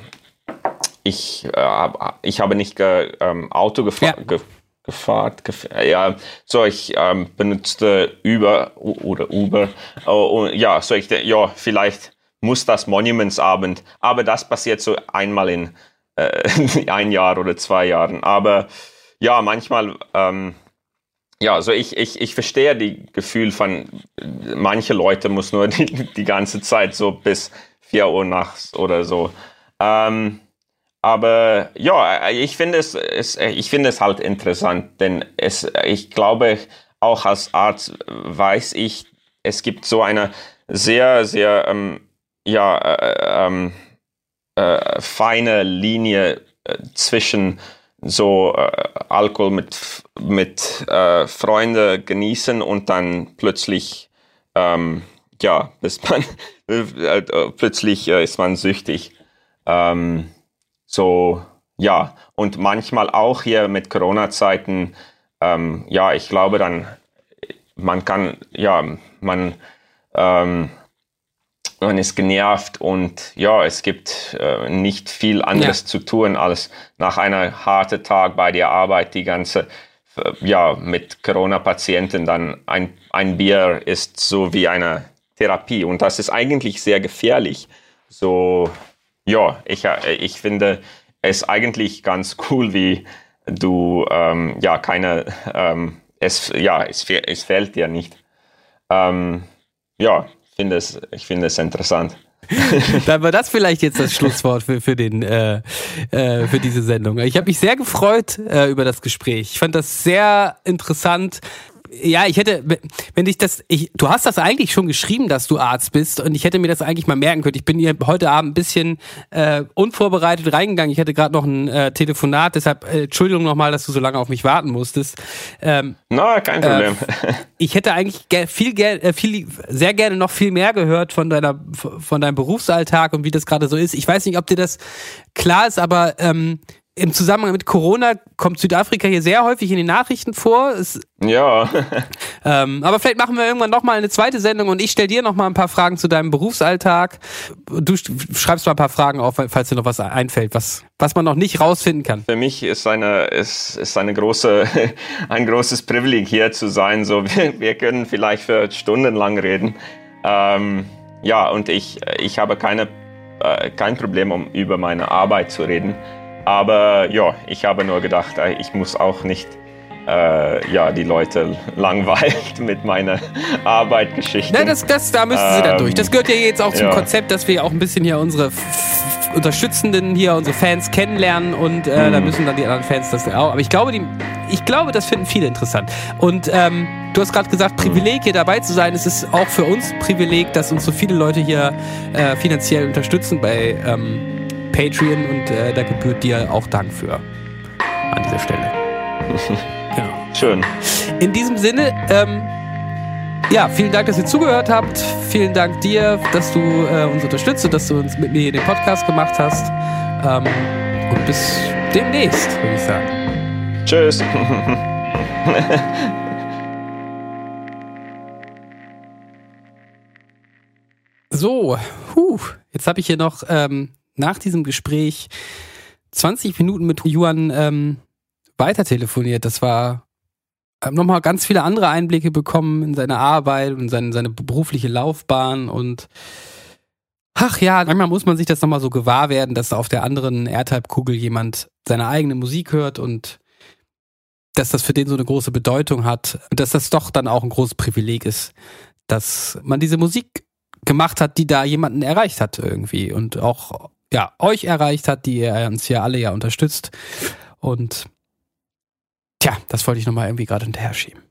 S4: ich, äh, ich habe nicht ge, ähm, Auto gefa
S3: Ja.
S4: ge gefahren. Gef ja, so ich ähm, benutzte Uber oder Uber. Oh, und ja, so ich, ja, vielleicht muss das Monumentsabend, aber das passiert so einmal in äh, ein Jahr oder zwei Jahren. Aber ja, manchmal, ähm, ja, so ich, ich, ich verstehe die Gefühl von, manche Leute muss nur die, die ganze Zeit so bis 4 Uhr nachts oder so. Ähm, aber ja, ich finde es, es, ich finde es halt interessant, denn es, ich glaube, auch als Arzt weiß ich, es gibt so eine sehr, sehr, ähm, ja, äh, ähm, äh, feine Linie äh, zwischen so äh, Alkohol mit, mit äh, Freunde genießen und dann plötzlich, ähm, ja, bis man, äh, äh, plötzlich äh, ist man süchtig. Ähm, so, ja, und manchmal auch hier mit Corona-Zeiten, ähm, ja, ich glaube dann, man kann, ja, man, ähm, man ist genervt und ja, es gibt äh, nicht viel anderes
S3: Ja.
S4: zu tun, als nach einer harten Tag bei der Arbeit die ganze, äh, ja, mit Corona-Patienten dann ein, ein Bier ist so wie eine Therapie und das ist eigentlich sehr gefährlich. So, ja, ich, äh, ich finde es eigentlich ganz cool, wie du, ähm, ja, keine, ähm, es, ja, es, es fehlt dir nicht. Ähm, ja, finde es, ich finde es interessant.
S3: Dann war das vielleicht jetzt das Schlusswort für, für, den, äh, äh, für diese Sendung. Ich habe mich sehr gefreut äh, über das Gespräch. Ich fand das sehr interessant. Ja, ich hätte, wenn ich das, ich, du hast das eigentlich schon geschrieben, dass du Arzt bist und ich hätte mir das eigentlich mal merken können. Ich bin hier heute Abend ein bisschen äh, unvorbereitet reingegangen. Ich hatte gerade noch ein äh, Telefonat, deshalb äh, Entschuldigung nochmal, dass du so lange auf mich warten musstest. Ähm,
S4: Na, kein Problem.
S3: ich hätte eigentlich ge- viel, äh, viel, sehr gerne noch viel mehr gehört von deiner, von deinem Berufsalltag und wie das gerade so ist. Ich weiß nicht, ob dir das klar ist, aber ähm, im Zusammenhang mit Corona kommt Südafrika hier sehr häufig in den Nachrichten vor. Es,
S4: ja,
S3: ähm, aber vielleicht machen wir irgendwann noch mal eine zweite Sendung und ich stelle dir noch mal ein paar Fragen zu deinem Berufsalltag. Du sch- schreibst mal ein paar Fragen auf, falls dir noch was einfällt, was, was man noch nicht rausfinden kann.
S4: für mich ist eine, ist, ist eine große, ein großes Privileg hier zu sein. So, wir, wir können vielleicht für Stunden lang reden. Ähm, ja, und ich, ich habe keine, äh, kein Problem, um über meine Arbeit zu reden. Aber ja, ich habe nur gedacht, äh, ich muss auch nicht äh, ja, die Leute langweilt mit meiner Arbeitgeschichte.
S3: Na, das, das, da müssen sie dann
S4: Ähm,
S3: durch. Das gehört ja jetzt auch zum
S4: ja.
S3: Konzept, dass wir auch ein bisschen hier unsere Unterstützenden hier, unsere Fans kennenlernen und äh,
S4: Mhm.
S3: da müssen dann die anderen Fans das auch. Aber ich glaube, die, ich glaube, das finden viele interessant. Und ähm, du hast gerade gesagt, Privileg hier dabei zu sein. Es ist auch für uns ein Privileg, dass uns so viele Leute hier äh, finanziell unterstützen bei ähm, Patreon und äh, da gebührt dir auch Dank für an dieser Stelle. Genau.
S4: Schön.
S3: In diesem Sinne, ähm, ja, vielen Dank, dass ihr zugehört habt. Vielen Dank dir, dass du äh, uns unterstützt und dass du uns mit mir hier den Podcast gemacht hast. Ähm, und bis demnächst, würde ich sagen.
S4: Tschüss.
S3: So, huh, jetzt habe ich hier noch ähm, nach diesem Gespräch 20 Minuten mit Juan ähm, weiter telefoniert. Das war hab nochmal ganz viele andere Einblicke bekommen in seine Arbeit und seine, seine berufliche Laufbahn und ach ja, manchmal muss man sich das nochmal so gewahr werden, dass auf der anderen Erdhalbkugel jemand seine eigene Musik hört und dass das für den so eine große Bedeutung hat und dass das doch dann auch ein großes Privileg ist, dass man diese Musik gemacht hat, die da jemanden erreicht hat irgendwie und auch ja euch erreicht hat, die ihr uns ja alle ja unterstützt und tja, das wollte ich nochmal irgendwie gerade hinterher schieben.